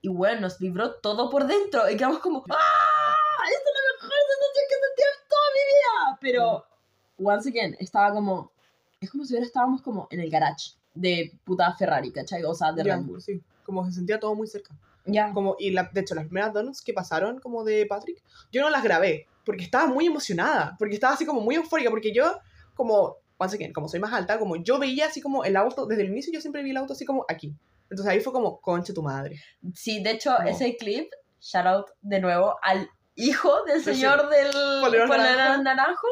y, bueno, nos vibró todo por dentro. Y quedamos como, ¡ah! Esta es la mejor sensación que he sentido en toda mi vida. Pero, once again, estaba como, es como si hubiera estábamos como en el garage de puta Ferrari, ¿cachai? O sea, de Ya, Red Bull. sí. Como se sentía todo muy cerca. Ya. Como, y la, de hecho, las primeras donuts que pasaron como de Patrick, yo no las grabé porque estaba muy emocionada, porque estaba así como muy eufórica, porque yo, como, once again, como soy más alta, como yo veía así como el auto, desde el inicio yo siempre vi el auto así como aquí. Entonces ahí fue como, conche tu madre. Sí, de hecho, ese clip, shout out de nuevo al hijo del Sí, sí. señor del polerón naranjo. naranjo.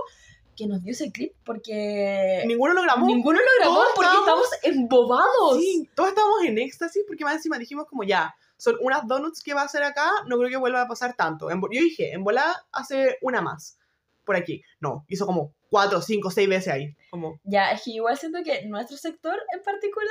Que nos dio ese clip porque Ninguno lo grabó. ninguno lo grabó Todos porque estábamos- estamos embobados. Sí, todos estábamos en éxtasis porque más encima dijimos como ya, son unas donuts que va a hacer acá, no creo que vuelva a pasar tanto. Yo dije, en volá hace una más por aquí. No, hizo como cuatro, cinco, seis veces ahí. Como, Ya, es que igual siento que nuestro sector en particular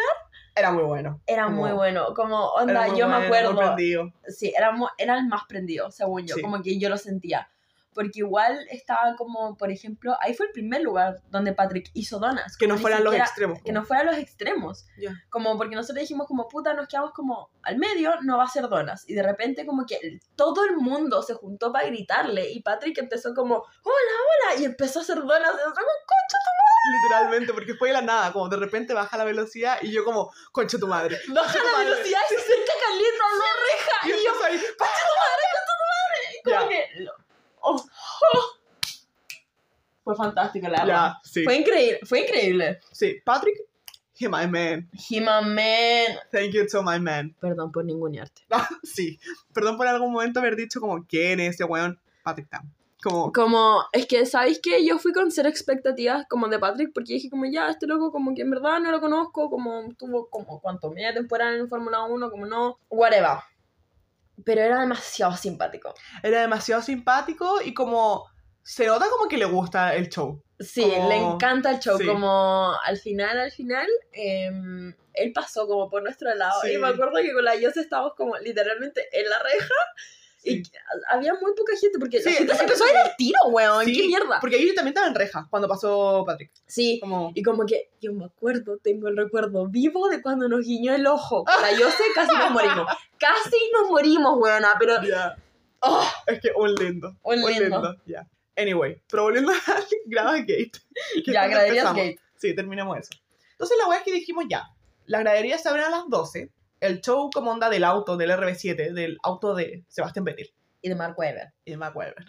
era muy bueno. era Como- muy bueno. Como, onda, muy yo bueno, me muy acuerdo. prendido. sí, era, era el más prendido, según yo, Sí. como que yo lo sentía. Porque igual estaba como, por ejemplo, ahí fue el primer lugar donde Patrick hizo donas. Que no fueran los extremos. Que no fueran los extremos. Ya. Como porque nosotros dijimos como, puta, nos quedamos como al medio, no va a ser donas. Y de repente como que todo el mundo se juntó para gritarle y Patrick empezó como, hola, hola, y empezó a hacer donas. Y nosotros como, concha Literalmente, porque fue de la nada, como de repente baja la velocidad y yo como, concha tu madre. tu- baja la madre. velocidad y se acerca Carlito a la reja. Y Y yo ahí, como Ya. que... oh, oh. Fue fantástico, la verdad. ya, sí. Fue increíble, fue increíble. Sí, Patrick, he my man. He-Man Man. Thank you to my man. Perdón por ningunearte. Ah, sí, perdón por algún momento haber dicho como, ¿quién es ese weón? Patrick Tam. Como, Como, es que, ¿sabéis que Yo fui con cero expectativas como de Patrick, porque dije como, ya, este loco como que en verdad no lo conozco, como tuvo como, ¿cuánto? Media temporada en Fórmula 1, como no, whatever. Pero era demasiado simpático. era demasiado simpático y como, se nota como que le gusta el show. Sí, Como- le encanta el show, sí. como al final, al final, em, él pasó como por nuestro lado, Sí. y me acuerdo que con la Yose estábamos como literalmente en la reja, y había muy poca gente, porque la Sí, gente se la empezó a ir al tiro, weón, Sí, qué mierda. Porque ahí también estaba en reja cuando pasó Patrick. Sí, Como, Y como que yo me acuerdo, tengo el recuerdo vivo de cuando nos guiñó el ojo. La yo sé, casi nos morimos. Casi nos morimos, weona, pero... ya, ¡Oh! es que un lindo. Un lindo. ya. Anyway, pero volviendo al Grava Gate. Ya, graderías gate. Sí, terminemos eso. Entonces la weá es que dijimos ya, las graderías se abren a las 12, el show como onda del auto, del RB7, del auto de Sebastián Vettel Y de Mark Webber. y de De Mark Webber.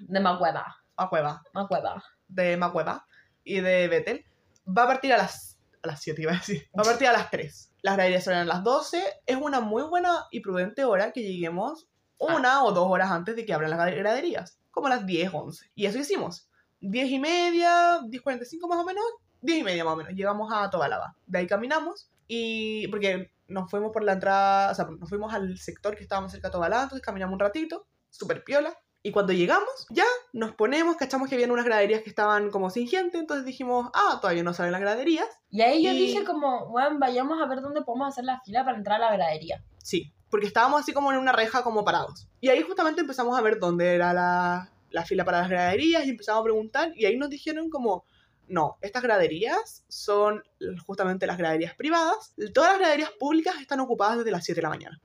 McWeber, Mark Webber. de McWeber y de Vettel, va a partir a las, a las 7, iba a decir, va a partir a las 3. Las graderías se abren a las 12, es una muy buena y prudente hora que lleguemos una o dos horas antes de que abran las graderías, como a las 10, 11. Y eso hicimos. 10 y media, 10, 45 más o menos, 10 y media más o menos. Llegamos a Tobalaba. De ahí caminamos y porque nos fuimos por la entrada, o sea, nos fuimos al sector que estábamos cerca de Tobalaba, entonces caminamos un ratito, súper piola. Y cuando llegamos, ya nos ponemos, cachamos que habían unas graderías que estaban como sin gente, entonces dijimos, ah, todavía no salen las graderías. Y ahí yo Y- dije como, bueno, vayamos a ver dónde podemos hacer la fila para entrar a la gradería. Sí, porque estábamos así como en una reja como parados. Y ahí justamente empezamos a ver dónde era la, la fila para las graderías y empezamos a preguntar y ahí nos dijeron como, no, estas graderías son justamente las graderías privadas. Todas las graderías públicas están ocupadas desde las 7 de la mañana.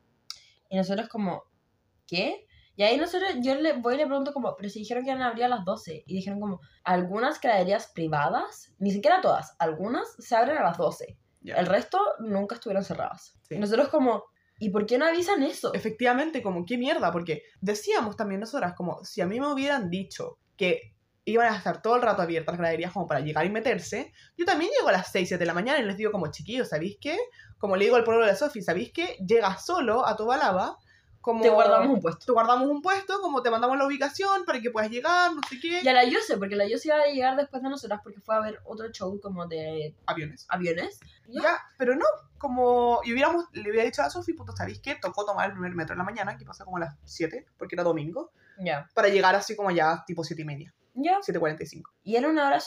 Y nosotros como, ¿qué? Y ahí nosotros, yo le voy y le pregunto como, pero si dijeron que iban a abrir a las 12. Y dijeron como, algunas graderías privadas, ni siquiera todas, algunas se abren a las 12. Ya. El resto nunca estuvieron cerradas. Sí. Y nosotros como, ¿y por qué no avisan eso? Efectivamente, como qué mierda, porque decíamos también nosotras como si a mí me hubieran dicho que iban a estar todo el rato abiertas las graderías como para llegar y meterse, yo también llego a las 6, 7 de la mañana y les digo como chiquillos, ¿sabéis qué? Como le digo al pueblo de Sofi, ¿sabéis qué? Llega solo a Tobalaba, como... Te guardamos un puesto. Te guardamos un puesto, como te mandamos la ubicación para que puedas llegar, no sé qué. Y a la Yose, porque la Yose iba a llegar después de nosotras porque fue a ver otro show como de Aviones. aviones. Ya, pero no, como y hubiéramos, le hubiera dicho a Sofi, puto, ¿sabéis qué? Tocó tomar el primer metro en la mañana, que pasa como a las 7, porque era domingo, Ya. para llegar así como ya tipo 7 y media. Ya. 7.45. Y era una hora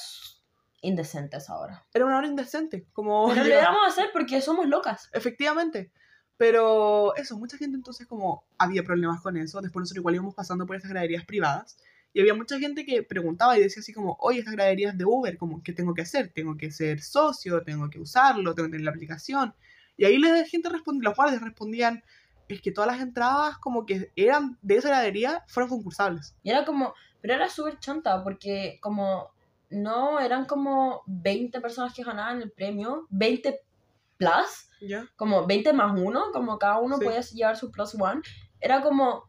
indecente esa hora. Era una hora indecente, como... Pero lo íbamos a hacer porque somos locas. Efectivamente. Pero eso, mucha gente entonces como había problemas con eso. Después nosotros igual íbamos pasando por estas graderías privadas. Y había mucha gente que preguntaba y decía así como, oye, estas graderías de Uber, como, ¿qué tengo que hacer? ¿Tengo que ser socio? ¿Tengo que usarlo? ¿Tengo que tener la aplicación? Y ahí la gente respondía, los guardias respondían, es que todas las entradas como que eran de esa gradería fueron concursables. Y era como, pero era súper chanta porque como no eran como 20 personas que ganaban el premio, 20 plus, ¿Ya? como 20 más uno, como cada uno Sí. podía llevar su plus one. Era como,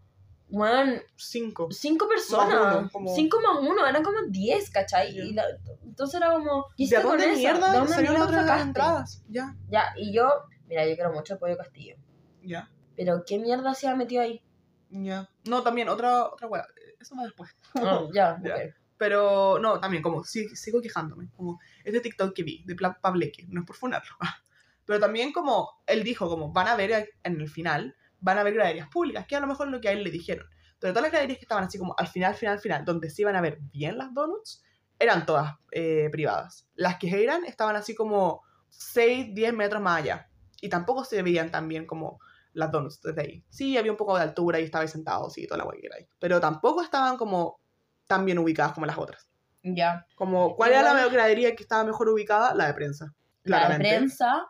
bueno, Cinco. 5 personas, uno, como- 5 más uno, eran como 10, ¿cachai? Ya. Y la- entonces era como, ¿qué ¿De hiciste con dónde esa? mierda ¿De dónde mierda las otras sacaste? entradas? Ya, Ya, y yo, mira, yo quiero mucho el Pollo Castillo, ya, pero ¿qué mierda se ha metido ahí? ya. No, también, otra, otra wea. Eso va después. Ah, ya, Ya. ok. Pero no, también, como sí, sigo quejándome. Como este TikTok que vi de Pableque, no es por funarlo. Pero también, como él dijo, como van a ver en el final, van a ver graderías públicas, que a lo mejor es lo que a él le dijeron. Pero todas las graderías que estaban así como al final, final, final, donde se iban a ver bien las donuts, eran todas eh, privadas. Las que eran estaban así como 6, 10 metros más allá. Y tampoco se veían tan bien como las donuts desde ahí. Sí, había un poco de altura y estaba sentado, sí, toda la guay que era ahí. Pero tampoco estaban como tan bien ubicadas como las otras. Ya. Como, ¿cuál era la Igual- gradería que estaba mejor ubicada? La de prensa. La de prensa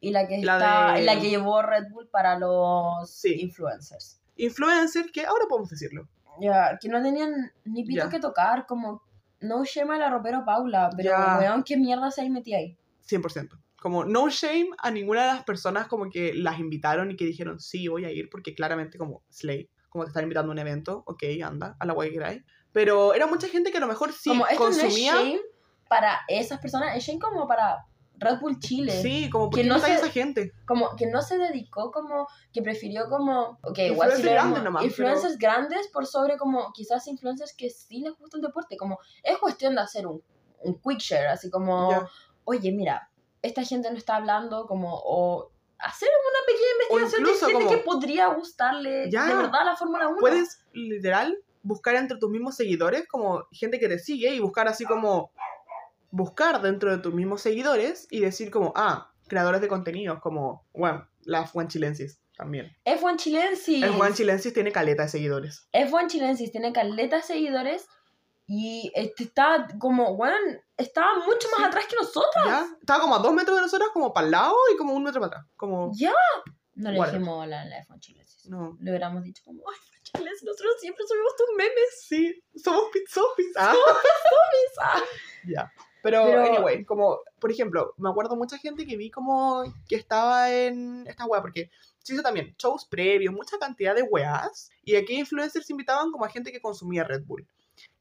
y la que, La está, de- la que llevó Red Bull para los Sí. influencers. Influencer, que ahora podemos decirlo. Ya, que no tenían ni pito Ya. que tocar, como no shame a la ropero Paula, pero weón, qué mierda se ahí metí ahí. 100%. Como no shame a ninguna de las personas como que las invitaron y que dijeron, sí, voy a ir, porque claramente como Slay, como te están invitando a un evento, ok, anda, a la guay que queráis. Pero era mucha gente que a lo mejor sí como esto consumía. no es shame para esas personas, es shame como para Red Bull Chile. sí, como Que porque no no se- esa gente. Como que no se dedicó como, que prefirió como, ok, igual Influencers si damos- nomás, influencers grandes por sobre como quizás influencers que sí les gusta el deporte, como es cuestión de hacer un, un quick share, así como, Ya. oye, mira, esta gente no está hablando, como, o hacer una pequeña investigación de gente como- que podría gustarle Ya. de verdad la Fórmula 1. Puedes literal buscar entre tus mismos seguidores, como gente que te sigue, y buscar así como. Buscar dentro de tus mismos seguidores y decir como, ah, creadores de contenidos, como, bueno, la Juan Chilensis también. F1 Chilensis. El Juan Chilensis tiene caleta de seguidores. F1 Chilensis tiene caleta de seguidores y este está como, bueno, estaba mucho más Sí. atrás que nosotros. ¿Ya? Estaba como a dos metros de nosotros, como para el lado y como un metro para atrás. Como, Ya. No le dijimos la, la F1 Chilensis. no. Le hubiéramos dicho como, ay, F1 Chilensis, nosotros siempre subimos tus memes. Sí, somos pizzofis. Ah. Ah. Ya. Pero, Pero- anyway, como, por ejemplo, me acuerdo mucha gente que vi como que estaba en esta wea, porque se hizo también shows previos, mucha cantidad de weas, y aquí influencers invitaban como a gente que consumía Red Bull.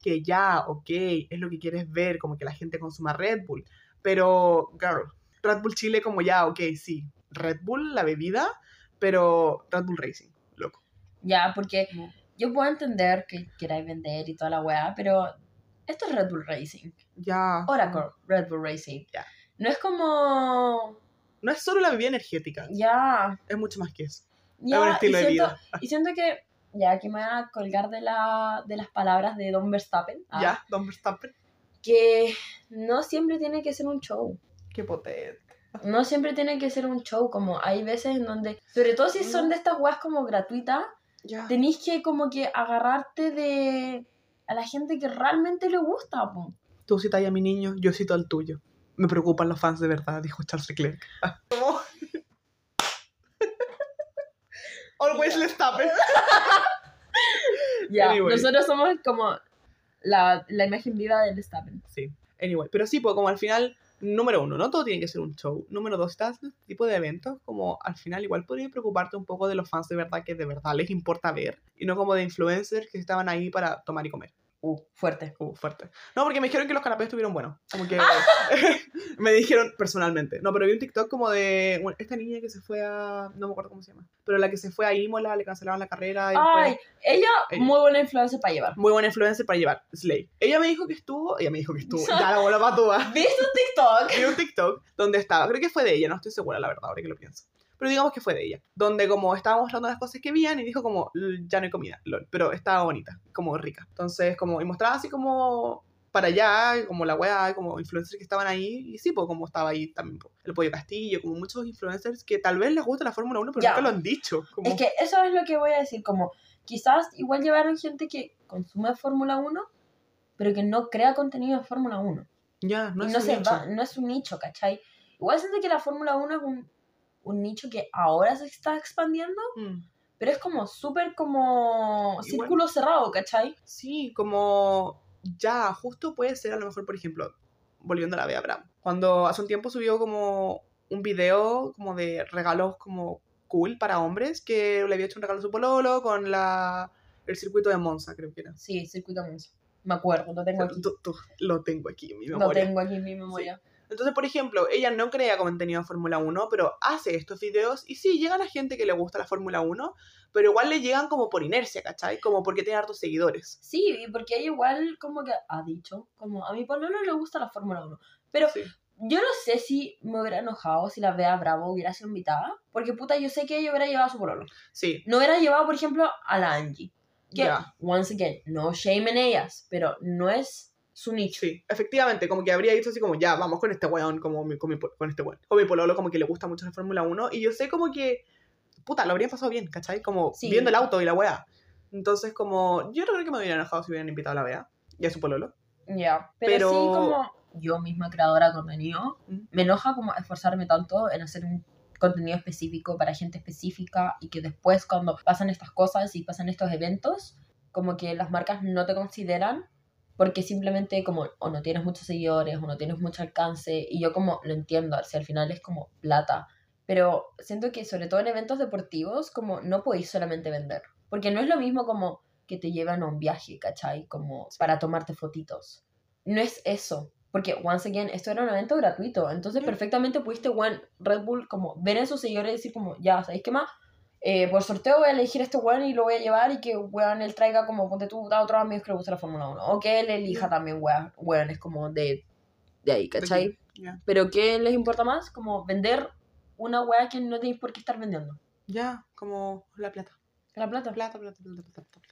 Que ya, ok, es lo que quieres ver, como que la gente consuma Red Bull. Pero, claro, Red Bull Chile como ya, ok, sí, Red Bull, la bebida, pero Red Bull Racing, loco. Ya, porque yo puedo entender que queráis vender y toda la weá, pero esto es Red Bull Racing. Ya. Oracle, Red Bull Racing. Ya. No es como, No es solo la bebida energética, ya, es mucho más que eso. ya. es un estilo y de siento, vida. Y siento que, ya, aquí me voy a colgar de, la, de las palabras de Don Verstappen. ah, Ya, Don Verstappen. Que no siempre tiene que ser un show. Qué potente. No siempre tiene que ser un show, como hay veces en donde, sobre todo si son de estas weas como gratuitas, Ya. tenéis que como que agarrarte de a la gente que realmente le gusta. po. Tú citas a mi niño, yo cito al tuyo. Me preocupan los fans de verdad, dijo Charles Leclerc. Always let's stop it. Ya, Anyway. nosotros somos como la, la imagen viva del Verstappen. Sí. Anyway, pero sí, pues como al final, número uno, no todo tiene que ser un show. Número dos, estás en este tipo de eventos, como al final igual podría preocuparte un poco de los fans de verdad que de verdad les importa ver. Y no como de influencers que estaban ahí para tomar y comer. Uh, fuerte. Uh, fuerte. No, porque me dijeron que los canapés estuvieron buenos. Como que me dijeron personalmente. No, pero vi un TikTok como de bueno, esta niña que se fue a. No me acuerdo cómo se llama. Pero la que se fue a Imola, le cancelaron la carrera. Y Ay, después- ella, Ella. muy buena influencia para llevar. Muy buena influencer para llevar. Slay. Ella me dijo que estuvo. Ella me dijo que estuvo. Ya la bola patúa. ¿Viste un TikTok? Vi un TikTok donde estaba. Creo que fue de ella, no estoy segura, la verdad, ahora que lo pienso. Pero digamos que fue de ella. Donde como estaba mostrando las cosas que vían y dijo como, "L- ya no hay comida, lol. Pero estaba bonita, como rica. Entonces, como, y mostraba así como para allá, como la wea, como influencers que estaban ahí, y sí, pues como estaba ahí también po, el Pollo Castillo, como muchos influencers que tal vez les gusta la Fórmula 1, pero Ya. nunca lo han dicho. Como, Es que eso es lo que voy a decir, como quizás igual llevaron gente que consume Fórmula 1, pero que no crea contenido de Fórmula 1. ya, no y es no, un se nicho. va- no es un nicho, ¿cachai? Igual siento que la Fórmula 1 es un, un nicho que ahora se está expandiendo, Mm. pero es como súper como Igual. círculo cerrado, ¿cachai? Sí, como ya, justo puede ser a lo mejor, por ejemplo, volviendo a la Bea Bram. Cuando hace un tiempo subió como un video como de regalos como cool para hombres, que le había hecho un regalo a su pololo con la, el circuito de Monza, creo que era. Sí, circuito Monza. Me acuerdo, lo tengo aquí. Lo tengo aquí en mi Lo memoria. tengo aquí en mi memoria. Entonces, por ejemplo, ella no crea contenido de Fórmula 1, pero hace estos videos y sí, llegan a gente que le gusta la Fórmula 1, pero igual le llegan como por inercia, ¿cachai? Como porque tiene hartos seguidores. Sí, y porque ella igual como que ha dicho, como a mi pololo le gusta la Fórmula 1. Pero Sí. yo no sé si me hubiera enojado si la Bea Bravo hubiera sido invitada, porque puta, yo sé que ella hubiera llevado a su pololo. Sí, No hubiera llevado, por ejemplo, a la Angie. Que, ya. once again, no shame en ellas, pero no es su nicho. Sí, efectivamente, como que habría dicho así como, ya, vamos con este weón, como mi- con, mi, con este weón. O mi pololo como que le gusta mucho la Fórmula 1, y yo sé como que, puta, lo habría pasado bien, ¿cachai? Como Sí. viendo el auto y la weá. Entonces, como, yo no creo que me hubiera enojado si hubieran invitado a la Bea y a su pololo. Ya, pero, Pero- sí como yo misma creadora de contenido, Mm. me enoja como esforzarme tanto en hacer un contenido específico para gente específica y que después cuando pasan estas cosas y pasan estos eventos, como que las marcas no te consideran porque simplemente como o no tienes muchos seguidores o no tienes mucho alcance y yo como lo entiendo, si al final es como plata, pero siento que sobre todo en eventos deportivos como no podéis solamente vender, porque no es lo mismo como que te llevan a un viaje, ¿cachai? Como para tomarte fotitos. No es eso. Porque, once again, esto era un evento gratuito. Entonces, perfectamente pudiste, weón, Red Bull, como ver a sus seguidores y decir, como, ya, ¿sabéis qué más? Eh, por sorteo voy a elegir a este weón y lo voy a llevar y que, weón, él traiga como, ponte tú, a otros amigos que le gusta la Fórmula 1. O que él elija también, weón, weón, es como de, de ahí, ¿cachai? Ya, Pero, ¿qué les importa más? Como vender una weá que no tenéis por qué estar vendiendo. ya, como la plata. La plata. Plata, plata, plata, plata. plata.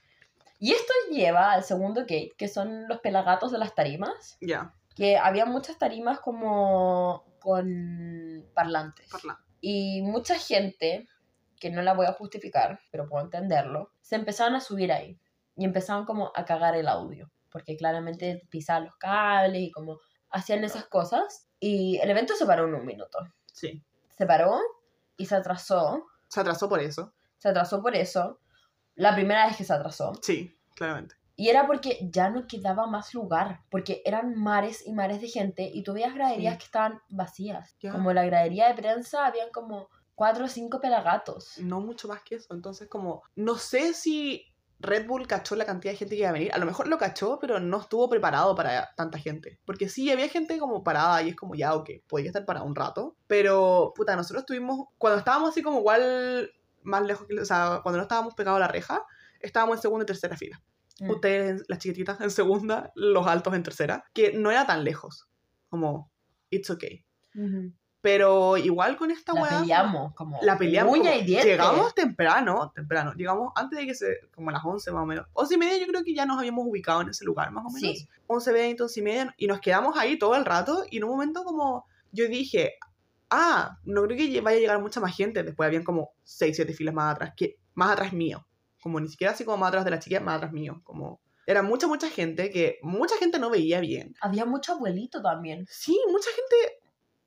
Y esto lleva al segundo gate, que son los pelagatos de las tarimas. Ya, que había muchas tarimas como con parlantes. parla. Y mucha gente, que no la voy a justificar, pero puedo entenderlo, se empezaron a subir ahí y empezaron como a cagar el audio, porque claramente pisaban los cables y como hacían esas cosas. Y el evento se paró en un minuto. Sí. Se paró y se atrasó. Se atrasó por eso. Se atrasó por eso. La primera vez que se atrasó. Sí, claramente. Y era porque ya no quedaba más lugar, porque eran mares y mares de gente y tú veías graderías Sí. que estaban vacías. Ya. Como la gradería de prensa, habían como cuatro o cinco pelagatos. No mucho más que eso. Entonces, como, no sé si Red Bull cachó la cantidad de gente que iba a venir. A lo mejor lo cachó, pero no estuvo preparado para tanta gente. Porque sí, había gente como parada y es como, ya, ok, podía estar parado un rato. Pero, puta, nosotros estuvimos, cuando estábamos así como igual más lejos, que, o sea, cuando no estábamos pegados a la reja, estábamos en segunda y tercera fila. Mm. Ustedes, las chiquititas, en segunda, los altos en tercera. Que no era tan lejos. Como, it's okay. Ujú. Pero igual con esta La weá, peleamos, como la peleamos. uña como- y diente. llegamos temprano, temprano. Llegamos antes de que se. como a las 11 más o menos. 11 y media, yo creo que ya nos habíamos ubicado en ese lugar, más o menos. Sí. 11, 20, 11 y media. Y nos quedamos ahí todo el rato. Y en un momento, como. Yo dije. Ah, no creo que vaya a llegar mucha más gente. Después habían como 6, 7 filas más atrás. que Más atrás mío. Como ni siquiera así como más atrás de la chica, más atrás mío. Como. Era mucha, mucha gente que mucha gente no veía bien. Había mucho abuelito también. Sí, mucha gente.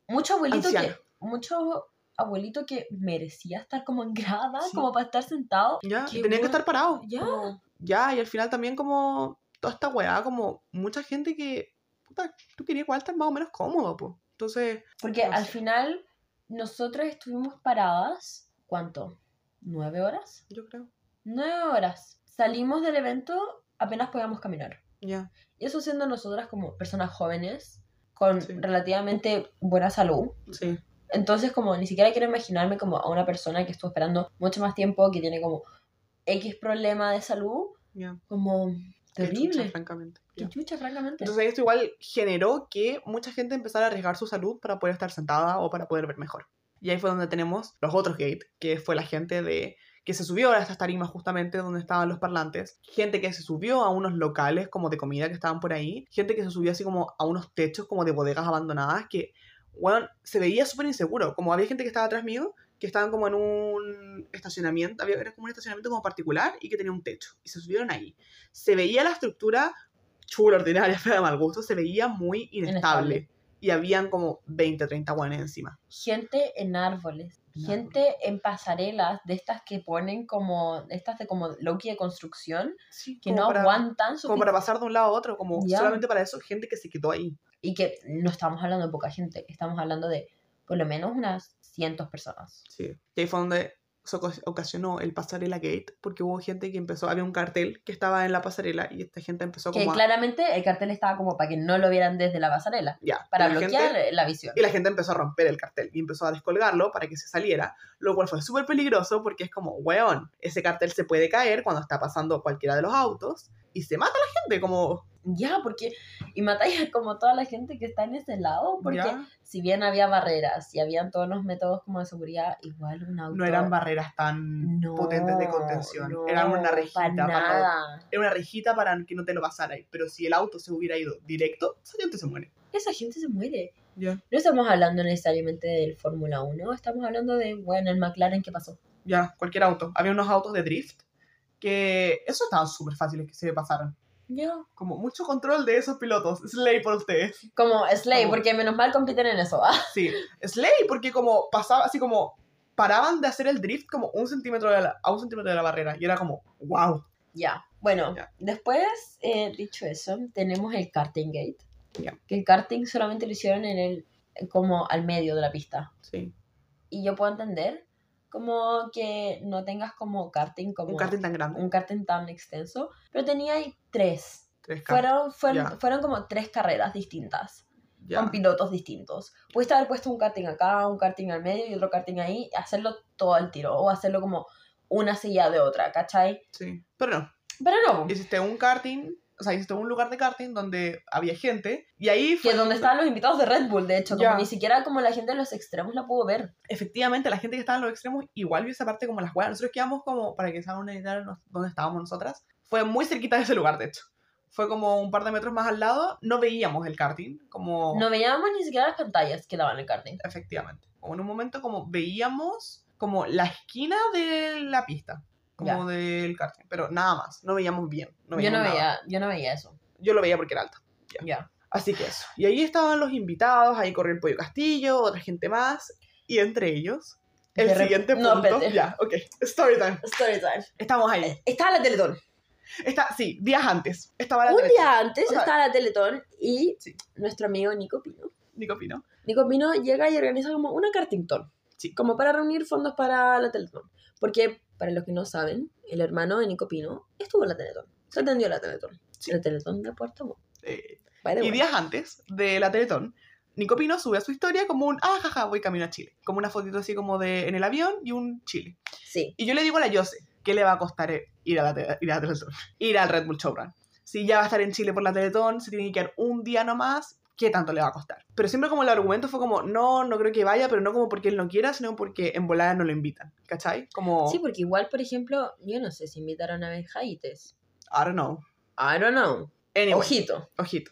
Mucho abuelito Anciano. que. Mucho abuelito que merecía estar como en grada, Sí. como para estar sentado. Ya, Qué y tenía que estar parado. Ya. Como, ya, y al final también como toda esta weá, como mucha gente que, puta, tú querías igual estar más o menos cómodo, pues. Entonces, Porque No al sé. final nosotros estuvimos paradas, ¿cuánto? ¿Nueve horas? yo creo, Nueve horas. Salimos del evento, apenas podíamos caminar. ya, Y eso siendo nosotras como personas jóvenes, con Sí. relativamente buena salud. sí, Entonces como ni siquiera quiero imaginarme como a una persona que estuvo esperando mucho más tiempo, que tiene como X problema de salud, ya. como Qué chucha, terrible. francamente. Qué ya. chucha, francamente. Entonces esto igual generó que mucha gente empezara a arriesgar su salud para poder estar sentada o para poder ver mejor. Y ahí fue donde tenemos los otros gates, que fue la gente de que se subió a estas tarimas justamente donde estaban los parlantes, gente que se subió a unos locales como de comida que estaban por ahí, gente que se subió así como a unos techos como de bodegas abandonadas que, bueno, se veía súper inseguro, como había gente que estaba atrás mío que estaban como en un estacionamiento, había, era como un estacionamiento como particular y que tenía un techo, y se subieron ahí. Se veía la estructura chula, ordinaria, fea de mal gusto, se veía muy inestable. Inestable. Y habían como 20, 30 guanes encima. Gente en árboles. En gente en pasarelas de estas que ponen como, estas de como Loki de construcción, Sí, que no para- aguantan su Como para pasar de un lado a otro, como Ya. solamente para eso, gente que se quedó ahí. Y que no estamos hablando de poca gente, estamos hablando de por lo menos unas cientos personas. Sí. Y ahí fue donde ocasionó el pasarela gate, porque hubo gente que empezó, había un cartel que estaba en la pasarela y esta gente empezó Que como a... claramente el cartel estaba como para que no lo vieran desde la pasarela, Ya, para y la gente- bloquear la visión. Y la gente empezó a romper el cartel y empezó a descolgarlo para que se saliera, lo cual fue súper peligroso porque es como, weón, ese cartel se puede caer cuando está pasando cualquiera de los autos y se mata a la gente, como... Ya, porque. Y matáis a como toda la gente que está en ese lado, porque ya, si bien había barreras y habían todos los métodos como de seguridad, igual un auto. no eran barreras tan No, potentes de contención, no, eran una rejita para, nada. era una rejita para que no te lo pasara ahí, pero si el auto se hubiera ido directo, esa gente se muere. Esa gente se muere. Ya, No estamos hablando necesariamente del Fórmula 1, estamos hablando de, bueno, el McLaren que pasó. ya, cualquier auto. Había unos autos de drift que esos estaban súper fáciles que se pasaran. Ya. Como mucho control de esos pilotos. Slay por ustedes. Como Slay, Como- porque menos mal compiten en eso, ¿ah? Sí, Slay, porque como pasaba así como paraban de hacer el drift como un centímetro de la, a un centímetro de la barrera y era como, wow. Ya. Bueno, después, eh, dicho eso, tenemos el karting gate. Que el karting solamente lo hicieron en el, como al medio de la pista. Sí, Y yo puedo entender como que no tengas como karting como un karting tan grande. un karting tan extenso, pero tenía ahí tres. Tres. Fueron, fueron, fueron como tres carreras distintas, Ya. con pilotos distintos. Pudiste haber puesto un karting acá, un karting al medio y otro karting ahí, hacerlo todo al tiro, o hacerlo como una silla de otra, ¿cachai? Sí, pero no. Pero no, Hiciste un karting, o sea, hiciste un lugar de karting donde había gente y ahí fue que donde estaban los invitados de Red Bull, de hecho, como ni siquiera como la gente de los extremos la pudo ver. efectivamente la gente que estaba en los extremos igual vio esa parte como las huevas. Nosotros quedamos como, para que se hagan una idea de dónde estábamos nosotras, fue muy cerquita de ese lugar, de hecho. Fue como un par de metros más al lado, no veíamos el karting, como... No veíamos ni siquiera las pantallas que daban el karting. Efectivamente. Como en un momento como veíamos como la esquina de la pista, como del karting, pero nada más, no veíamos bien. No yo, no veíamos nada. veía, yo no veía eso. Yo lo veía porque era alto. Ya. Así que eso. Y ahí estaban los invitados, ahí corrió el Pollo Castillo, otra gente más, y entre ellos, el siguiente no, punto. espérate. ya, ok. Story time. Story time. Estamos ahí. Estaba la Teletón. Está, sí, días antes. Estaba la Un Teletón. día antes O sea, estaba la Teletón y Sí. nuestro amigo Nico Pino. Nico Pino. Nico Pino llega y organiza como una cartington. Sí. Como para reunir fondos para la Teletón. Porque, para los que no saben, el hermano de Nico Pino estuvo en la Teletón. Se atendió a la Teletón. Sí. La Teletón de Puerto Montt. Eh, y días antes de la Teletón, Nico Pino sube a su historia como un, ah, jaja, voy camino a Chile. Como una fotito así como de en el avión y un Chile. Sí. Y yo le digo a la Yose, ¿qué le va a costar eh, ir a la, ir a la Teletón? Ir al Red Bull Showrun. Si ya va a estar en Chile por la Teletón, se tiene que quedar un día nomás, ¿qué tanto le va a costar? Pero siempre como el argumento fue como, no, no creo que vaya, pero no como porque él no quiera, sino porque en volada no lo invitan, ¿cachai? Como, Sí, porque igual, por ejemplo, yo no sé si invitaron a Benjaites. I don't know. I don't know. Anyway, Ojito. ojito.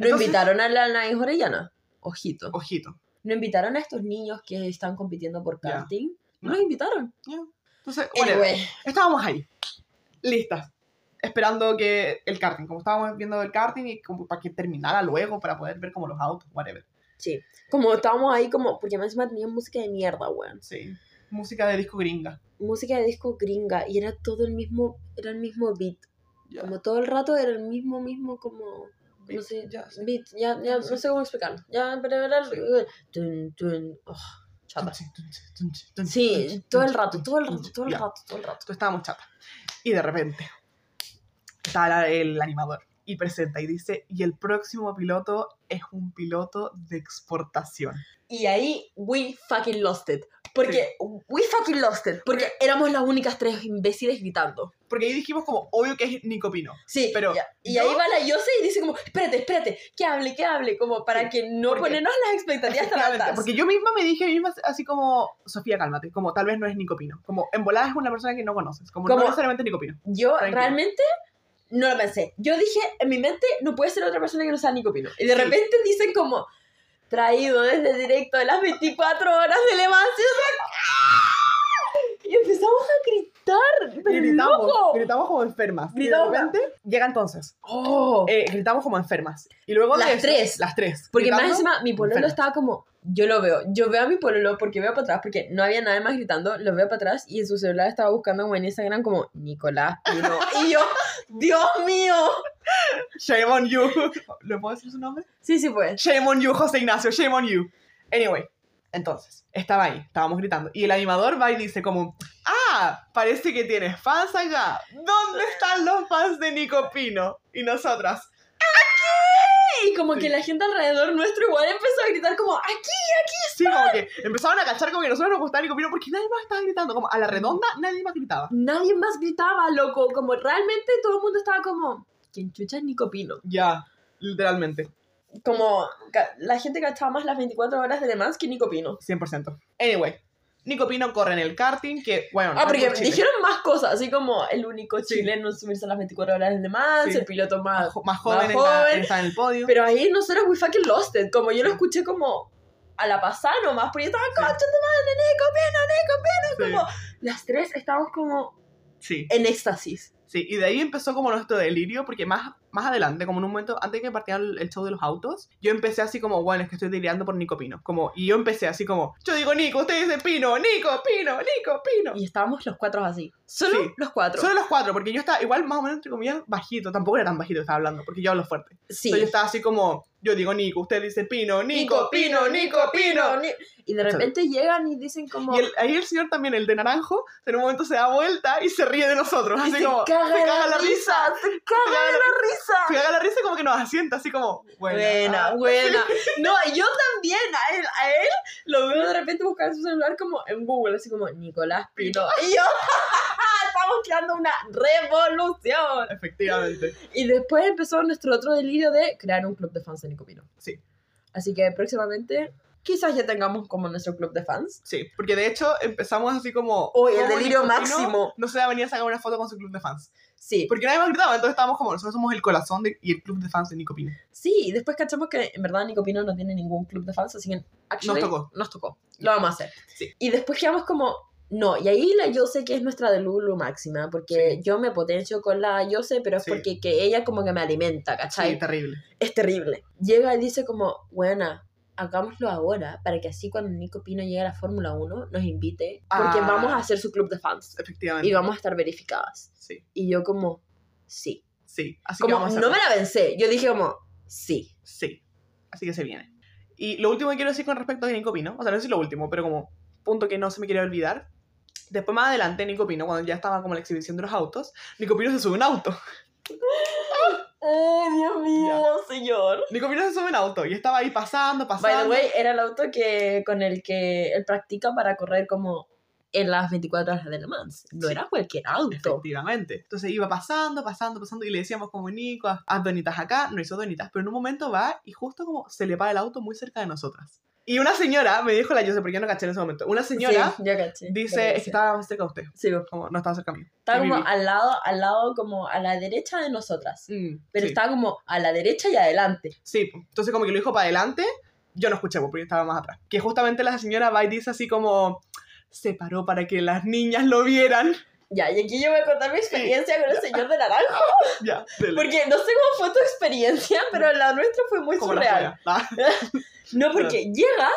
No Entonces- invitaron a la Anaís Orellana. Ojito. Ojito. No invitaron a estos niños que están compitiendo por karting. No No. los invitaron. Entonces, bueno, Anyway. estábamos ahí, listas, esperando que el karting, como estábamos viendo el karting y como para que terminara luego, para poder ver como los autos, whatever. Sí. Como estábamos ahí, como. Porque encima tenían música de mierda, weón. Sí, música de disco gringa. Música de disco gringa. Y era todo el mismo. Era el mismo beat. Ya. Como todo el rato era el mismo, mismo, como. No sé. ya, sí. Beat. Ya, ya, no sé cómo explicarlo. Ya, pero era. Sí. Tun, tun, oh, chata. Sí, todo el rato, todo el rato, todo el rato, todo el rato. Estábamos chata. Y de repente la- el animador. y presenta y dice, y el próximo piloto es un piloto de exportación. Y ahí, we fucking lost it. Porque, we fucking lost it. Porque éramos las únicas tres imbéciles gritando. Porque ahí dijimos como, obvio que es Nico Pino. Sí, Pero y, y ahí va la Yose y dice como, espérate, espérate, que hable, que hable, como para Sí, que no porque- ponernos las expectativas tan altas. porque yo misma me dije misma así como, Sofía, cálmate, como tal vez no es Nico Pino. Como en volada es una persona que no conoces, como, Como- no necesariamente Nico Pino. Yo Tranquila. realmente no lo pensé. Yo dije, en mi mente, no puede ser otra persona que no sea Nico Pino. Y de Sí. repente dicen como, traído desde el directo de las 24 horas de Levante. Y empezamos a gritar, pero gritamos, loco. gritamos como enfermas. Gritamos. Y de repente llega entonces. Oh. Eh, gritamos como enfermas. Y luego de Las eso- tres. Las tres. Porque más encima, mi pololo estaba como. Yo lo veo. Yo veo a mi pololo porque veo para atrás, porque no había nadie más gritando. Lo veo para atrás y en su celular estaba buscando como en Instagram, como Nicolás Pino. y yo, ¡Dios mío! Shame on you. ¿Le puedo decir su nombre? Sí, sí, pues. Shame on you, José Ignacio. Shame on you. Anyway, entonces, estaba ahí, estábamos gritando. Y el animador va y dice como, ah, parece que tienes fans acá. ¿Dónde están los fans de Nico Pino? Y nosotras, Y como Sí. que la gente alrededor nuestro igual empezó a gritar, como ¡Aquí! sí, como que empezaron a cachar como que nosotros nos gustaba Nico Pino porque nadie más estaba gritando. Como a la redonda, nadie más gritaba. Nadie más gritaba, loco. Como realmente todo el mundo estaba como. ¿Quién chucha es Nico Pino? Ya, literalmente. Como la gente cachaba más las 24 horas de Le Mans que Nico Pino. 100%. Anyway, Nico Pino corre en el karting, que, bueno, Ah, porque dijeron más cosas, así como el único chileno en subirse a las 24 horas de Sí. el piloto más... más, jo- más joven, más está- joven. está en el podio. Pero ahí nosotros we fucking lost it, como yo lo escuché como a la pasada nomás, porque yo estaba, concha tu madre, Nico Pino, Nico Pino, como... Las tres estábamos como Sí. en éxtasis. Sí, y de ahí empezó como nuestro delirio, porque más, más adelante, como en un momento, antes de que partiera el, show de los autos, yo empecé así como, bueno, es que estoy delirando por Nico Pino. Como, y yo empecé así como, yo digo Nico, usted dice Pino, Nico, Pino, Nico, Pino. Y estábamos los cuatro así. Solo Sí. los cuatro. Solo los cuatro, porque yo estaba igual más o menos entre comillas bajito, tampoco era tan bajito estaba hablando, porque yo hablo fuerte. Sí. Entonces yo estaba así como, yo digo Nico, usted dice Pino, Nico, Pino, Nico, Pino. Ni- Y de repente llegan y dicen como... Y el- ahí el señor también, el de naranjo, en un momento se da vuelta y se ríe de nosotros, así se como, caga, se caga la risa, se caga la risa. se caga la risa y como que nos asienta, así como, bueno. Buena, ah, buena. No, yo también, a él, a él lo veo de repente buscar su celular como en Google, así como Nicolás Pino. Y yo, estamos creando una revolución. Efectivamente. Y después empezó nuestro otro delirio de crear un club de fans de Nico Pino. Sí. Así que próximamente quizás ya tengamos como nuestro club de fans. Sí, porque de hecho empezamos así como... Uy, el como delirio máximo. No se venía a sacar una foto con su club de fans. Sí, Porque nadie más gritaba, entonces estábamos como, nosotros somos el corazón de- y el club de fans de Nico Pino. sí, y después cachamos que en verdad Nico Pino no tiene ningún club de fans, así que actually, Nos tocó. Nos tocó. Lo vamos a hacer. Sí. Y después quedamos como, no, y ahí la yo sé que es nuestra de Lulu máxima, porque Sí. yo me potencio con la yo sé, pero es Sí. porque que ella como que me alimenta, ¿cachai? Sí, terrible. Es terrible. Llega y dice como, buena, hagámoslo ahora, para que así cuando Nico Pino llegue a la Fórmula 1 nos invite, porque Ah. vamos a hacer su club de fans Efectivamente. y vamos a estar verificadas. Sí, Y yo como, sí. sí. Así que Como, vamos a no me la vencé, yo dije como, sí. Sí. Así que se viene. Y lo último que quiero decir con respecto a Nico Pino, o sea, no si lo último, pero como punto que no se me quiere olvidar. Después más adelante, Nico Pino, cuando ya estaba como la exhibición de los autos, Nico Pino se sube a un auto. ¡Ay, Dios mío, señor! Nico Pino se sube un auto y estaba ahí pasando, By pasando. the way, era el auto que, con el que él practica para correr como en las 24 horas de Le Mans. No Sí. era cualquier auto. Efectivamente. Entonces iba pasando, pasando, pasando y le decíamos como Nico, haz, donitas acá, no hizo donitas, pero en un momento va y justo como se le para el auto muy cerca de nosotras. Y una señora, me dijo la yo sé por qué no caché en ese momento, una señora Sí, ya caché. dice, es que estaba más cerca de usted, Sí, como no estaba cerca mío. estaba como al lado, al lado, como a la derecha de nosotras. Mm, Pero sí. estaba como a la derecha y adelante. Sí, entonces como que lo dijo para adelante, yo no escuché po, porque estaba más atrás. Que justamente la señora va y dice así como, se paró para que las niñas lo vieran. Ya, y aquí yo voy a contar mi experiencia con el señor de naranjo. Ya, dele. Porque no sé cómo fue tu experiencia, pero la nuestra fue muy Como la surreal. suya. No, porque llega,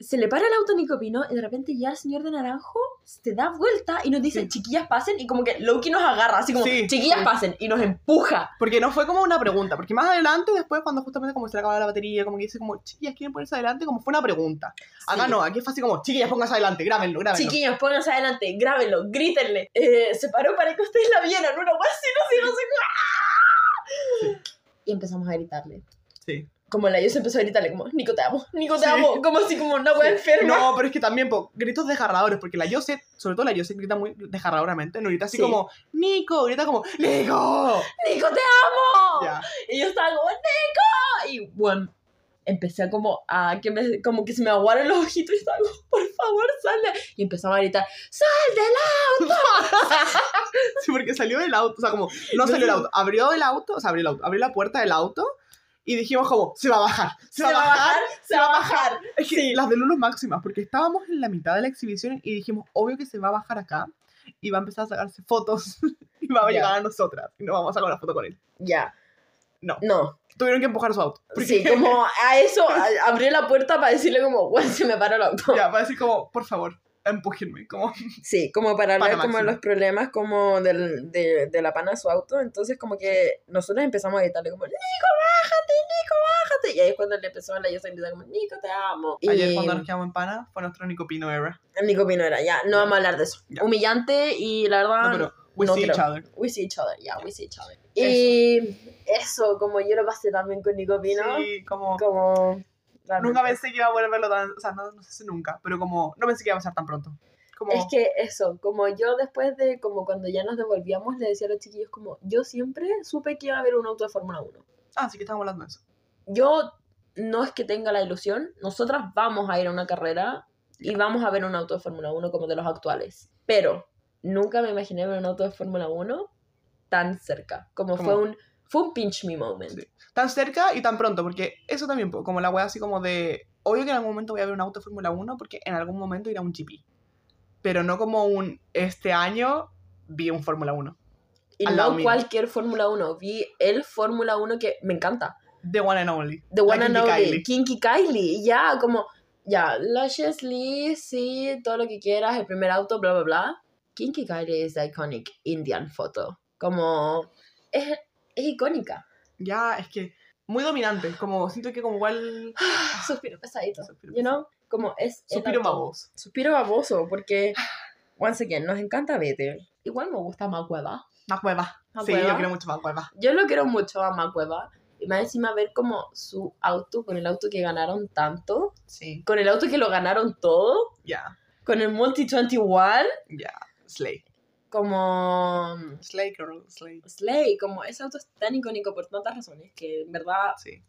se le para el auto a Nico Pino y de repente ya el señor de naranjo se da vuelta y nos dice, Sí. chiquillas pasen, y como que Loki nos agarra, así como, Sí, chiquillas sí. pasen, y nos empuja. Porque no fue como una pregunta, porque más adelante, después cuando justamente como se le acaba la batería, como que dice como, chiquillas, ¿quieren ponerse adelante? Como fue una pregunta. Acá no, aquí fue así como, chiquillas, pónganse adelante, grábenlo, grábenlo. Chiquillos, pónganse adelante, grábenlo, grítenle. Eh, se paró para que ustedes la vieran, una así, no sé, no sé. Y empezamos a gritarle. Sí. Como la yo se empezó a gritarle como, Nico te amo, Nico te amo, como así como una wea enferma. No, pero es que también, po, gritos desgarradores, porque la Yose, sobre todo la Yose grita muy desgarradoramente, no grita así Sí. como, Nico, grita como, Nico. Nico te amo. Ya. Y yo estaba como, Nico. Y bueno, empecé a como a que me, como que se me aguaron los ojitos y estaba como, por favor, sal de-". Y empezaba a gritar, sal del Sí, porque salió del auto, o sea, como, no salió del auto, abrió el auto, o sea, abrió el auto, abrió la puerta del auto y dijimos como, se va a bajar, se, va, a bajar, se va a bajar. Es que Sí. las de Lulos máximas, porque estábamos en la mitad de la exhibición y dijimos, obvio que se va a bajar acá y va a empezar a sacarse fotos y va a Ya. llegar a nosotras y nos vamos a sacar una foto con él. Ya. No. No. Tuvieron que empujar su auto. porque- Sí, como a eso, abrió la puerta para decirle como, bueno, se me paró el auto. Ya, para decir como, por favor, empújenme, como, Sí, como para hablar Pana como máxima. los problemas como del, de, de la pana de su auto. Entonces como que nosotros empezamos a gritarle como, Nico, bájate, Nico, bájate. Y ahí es cuando le empezó a la yo a gritar como, Nico, te amo. Y ayer cuando nos quedamos en pana fue nuestro Nico Pino era. Nico Pino era, ya, no vamos a hablar de eso. Ya. Humillante y la verdad... No, pero we no see each creo. other. We see each other, yeah, we see each other. Y eso, como yo lo pasé también con Nico Pino, Sí, como, como... nunca realmente. pensé que iba a a verlo tan, o sea, no, no sé si nunca, pero como, no pensé que iba a pasar tan pronto. Como, Es que eso, como yo después de, como cuando ya nos devolvíamos, le decía a los chiquillos como, yo siempre supe que iba a haber un auto de Fórmula 1. ah, sí que estábamos hablando de eso. Yo no es que tenga la ilusión, nosotras vamos a ir a una carrera y vamos a ver un auto de Fórmula 1 como de los actuales. Pero nunca me imaginé ver un auto de Fórmula 1 tan cerca. Como Como- fue un, fue un pinch me moment. Sí. Tan cerca y tan pronto, porque eso también, como la wea así como de, obvio que en algún momento voy a ver un auto Fórmula 1, porque en algún momento irá un GP. Pero no como un, este año vi un Fórmula 1. Y no cualquier Fórmula 1, vi el Fórmula 1 que me encanta. The one and only. The One La and Kinky Only, Kylie. Kinky Kylie, ya, como, ya, Luscious Lee, sí, todo lo que quieras, el primer auto, bla, bla, bla. Kinky Kylie es iconic Indian photo. Como, es, es icónica. Ya, es que muy dominante, como siento que como igual... Suspiro pesadito, Suspiro you know? Como es Suspiro baboso. Suspiro baboso, porque, once again, nos encanta Vettel. Igual me gusta más Cueva. Más cueva. Más Sí, yo quiero mucho más cueva. Yo lo quiero mucho a Macueva. Y más encima ver como su auto, con el auto que ganaron tanto, Sí. con el auto que lo ganaron todo, Ya, con el Multi 21, ya. Slay. Como Slay, girl, slay. Slay, como ese auto es tan icónico por tantas razones que en verdad Sí.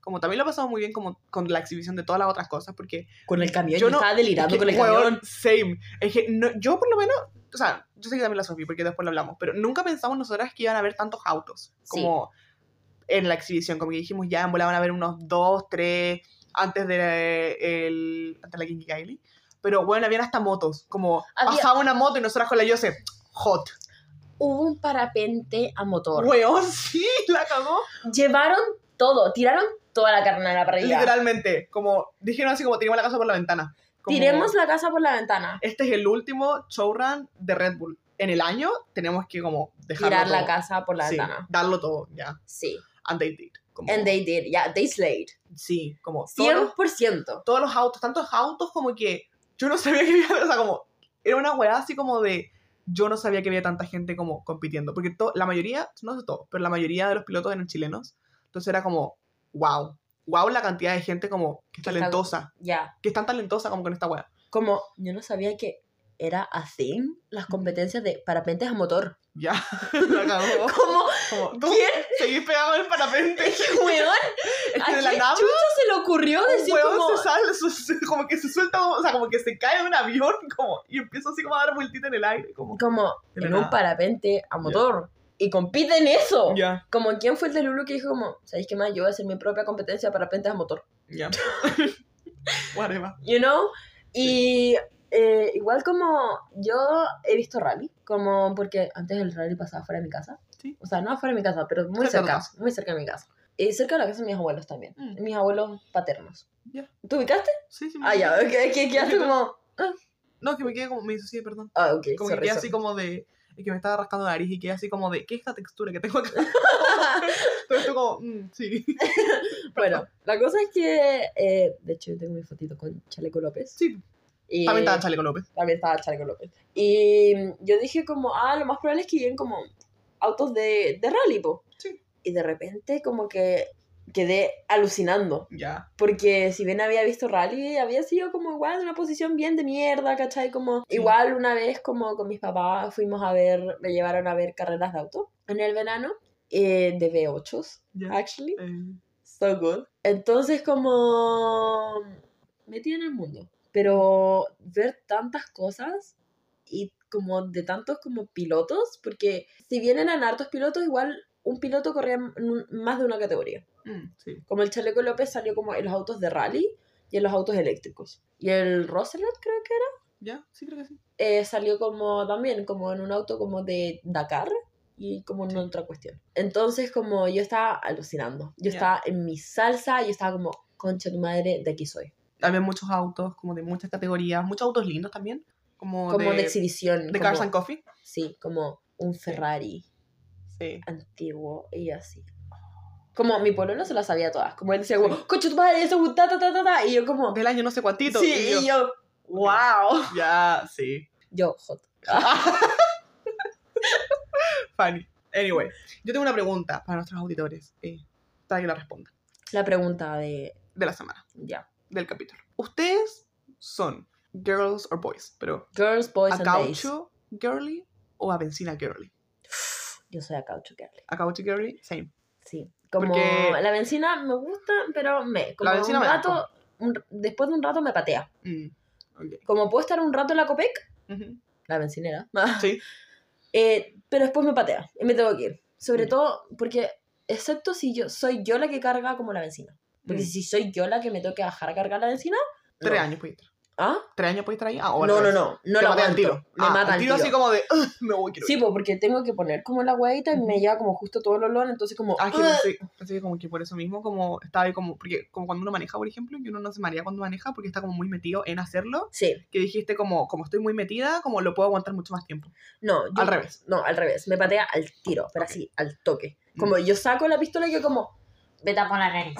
Como también lo he pasado muy bien como con la exhibición de todas las otras cosas, porque con el camión Yo yo no- estaba delirando Es que, con el weón, camión. Same. Es que no- yo por lo menos, o sea, yo sé que también la Sofía, porque después lo hablamos, pero nunca pensamos nosotras que iban a haber tantos autos Sí. como en la exhibición, como que dijimos ya en van a haber unos dos, tres antes de el antes de la Kinky Kylie, pero bueno, habían hasta motos, como Había- pasaba una moto y nosotras con la Yose, hot. Hubo un parapente a motor. Weón, sí, la cagó. Llevaron todo, tiraron toda la carne a la parrilla. Literalmente, como dijeron así como tiremos la casa por la ventana. Como, Tiremos la casa por la ventana. Este es el último showrun de Red Bull. En el año tenemos que como dejarlo Tirar la casa por la Sí, ventana. darlo todo, ya. Sí. And they did. Como, And they did, yeah, they slayed. Sí, como todos los, 100%. todos los autos, tantos autos como que yo no sabía que había, o sea, como, era una weá así como de, yo no sabía que había tanta gente como compitiendo, porque to- la mayoría, no sé todo, pero la mayoría de los pilotos eran chilenos, entonces era como, wow, wow la cantidad de gente como que es talentosa, Ya. que es tan talentosa como con esta weá. Como yo no sabía que era así las competencias de parapentes a motor. Ya, la cagó. Como, Como, tú ¿quién? seguís pegado en el parapente. Weón, Es ¿a que de la quién nada, chucha se le ocurrió un decir huevón como... se sale, su- su- como que se suelta, o sea, como que se cae de un avión, como, y empieza así como a dar vueltita en el aire, como, como en un nada. parapente a motor. Y compite en eso. ya, Como quién fue el de Lulu que dijo como, ¿sabéis qué más? Yo voy a hacer mi propia competencia de parapentes a motor. ya. Whatever. You know? Y eh, igual como yo he visto rally, como porque antes el rally pasaba fuera de mi casa. Sí. O sea, no fuera de mi casa, pero muy Cerca cerca, muy cerca de mi casa. Y cerca de la casa de mis abuelos también. Mm. Mis abuelos paternos. Ya. ¿Tú ubicaste? Sí, sí. Ah, ya, que, que quedaste como... No, que me quedé como, me hizo así, perdón. Ah, ok, Como que sorry, quedé sorry. así como de, y que me estaba rascando la nariz y quedé así como de, ¿qué es esta textura que tengo acá? Pero estoy como, mm, sí. Bueno, la cosa es que, eh, de hecho, yo tengo mi fotito con Chaleco López. Sí, Y también estaba Chaleco López. también estaba Chaleco López. Y yo dije como, ah, lo más probable es que lleguen como autos de, de rally, po. Sí. y de repente como que quedé alucinando. Ya. Porque si bien había visto rally, había sido como igual en una posición bien de mierda, ¿cachai? Como Sí. igual una vez como con mis papás fuimos a ver, me llevaron a ver carreras de auto en el verano, eh, de V8s, Ya. actually. Eh, So good. Entonces como metí en el mundo. Pero ver tantas cosas y como de tantos como pilotos, porque si bien eran hartos pilotos, igual un piloto corría más de una categoría. mm, sí. Como el Chaleco López salió como en los autos de rally y en los autos eléctricos. Y el Roosevelt creo que era, Ya, sí, creo que sí. eh, salió como también como en un auto como de Dakar y como en otra cuestión. Entonces como yo estaba alucinando. Yo Ya. estaba en mi salsa, yo estaba como, concha tu madre, de aquí soy. Había muchos autos, como de muchas categorías, muchos autos lindos también. Como, Como de, de, exhibición. de como- Cars and Coffee. Sí, como un Ferrari Sí. antiguo y así. Como mi pololo se las sabía todas. Como él decía, como, concha tu madre, eso, ta, ta, ta, ta, ta", Y yo como, Del año no sé cuántito. sí, y yo, y yo, wow. Ya, sí. Yo, hot. Funny. Anyway, yo tengo una pregunta para nuestros auditores. eh, para que la respondan. La pregunta de, De la semana, ya, del capítulo. ¿Ustedes son girls or boys? Pero, girls, boys ¿a and days. caucho girly o a benzina girly? Yo soy a caucho girly. ¿A caucho girly? Same. Sí. Como Porque- la benzina me gusta, pero me. Como La benzina un me rato, un- después de un rato me patea. Mm. Como puedo estar un rato en la Copec, Ujú. la bencinera, Sí. eh, pero después me patea y me tengo que ir. Sobre Mm. todo porque, excepto si yo soy yo la que carga como la benzina. Porque Mm. si soy yo la que me tengo que bajar a cargar la benzina. no. Tres años puede estar. ¿Ah? ¿Tres años puede estar ahí? Ah, o al No, no, no. No Te matan al tiro. Me Ah, mata al tiro así como de, "Ugh, me voy, quiero Sí, ir". pues porque tengo que poner como la huevita y me lleva como justo todo el olor, entonces como... Ah, que "Ugh". pensé, pensé que como que por eso mismo, como estaba ahí como, porque como cuando uno maneja, por ejemplo, que uno no se marea cuando maneja porque está como muy metido en hacerlo, Sí, que dijiste como, como estoy muy metida, como lo puedo aguantar mucho más tiempo. no, yo- Al revés. No, al revés, me patea al tiro, pero Ok. así, al toque. Como yo saco la pistola y yo como... Me tapo la nariz.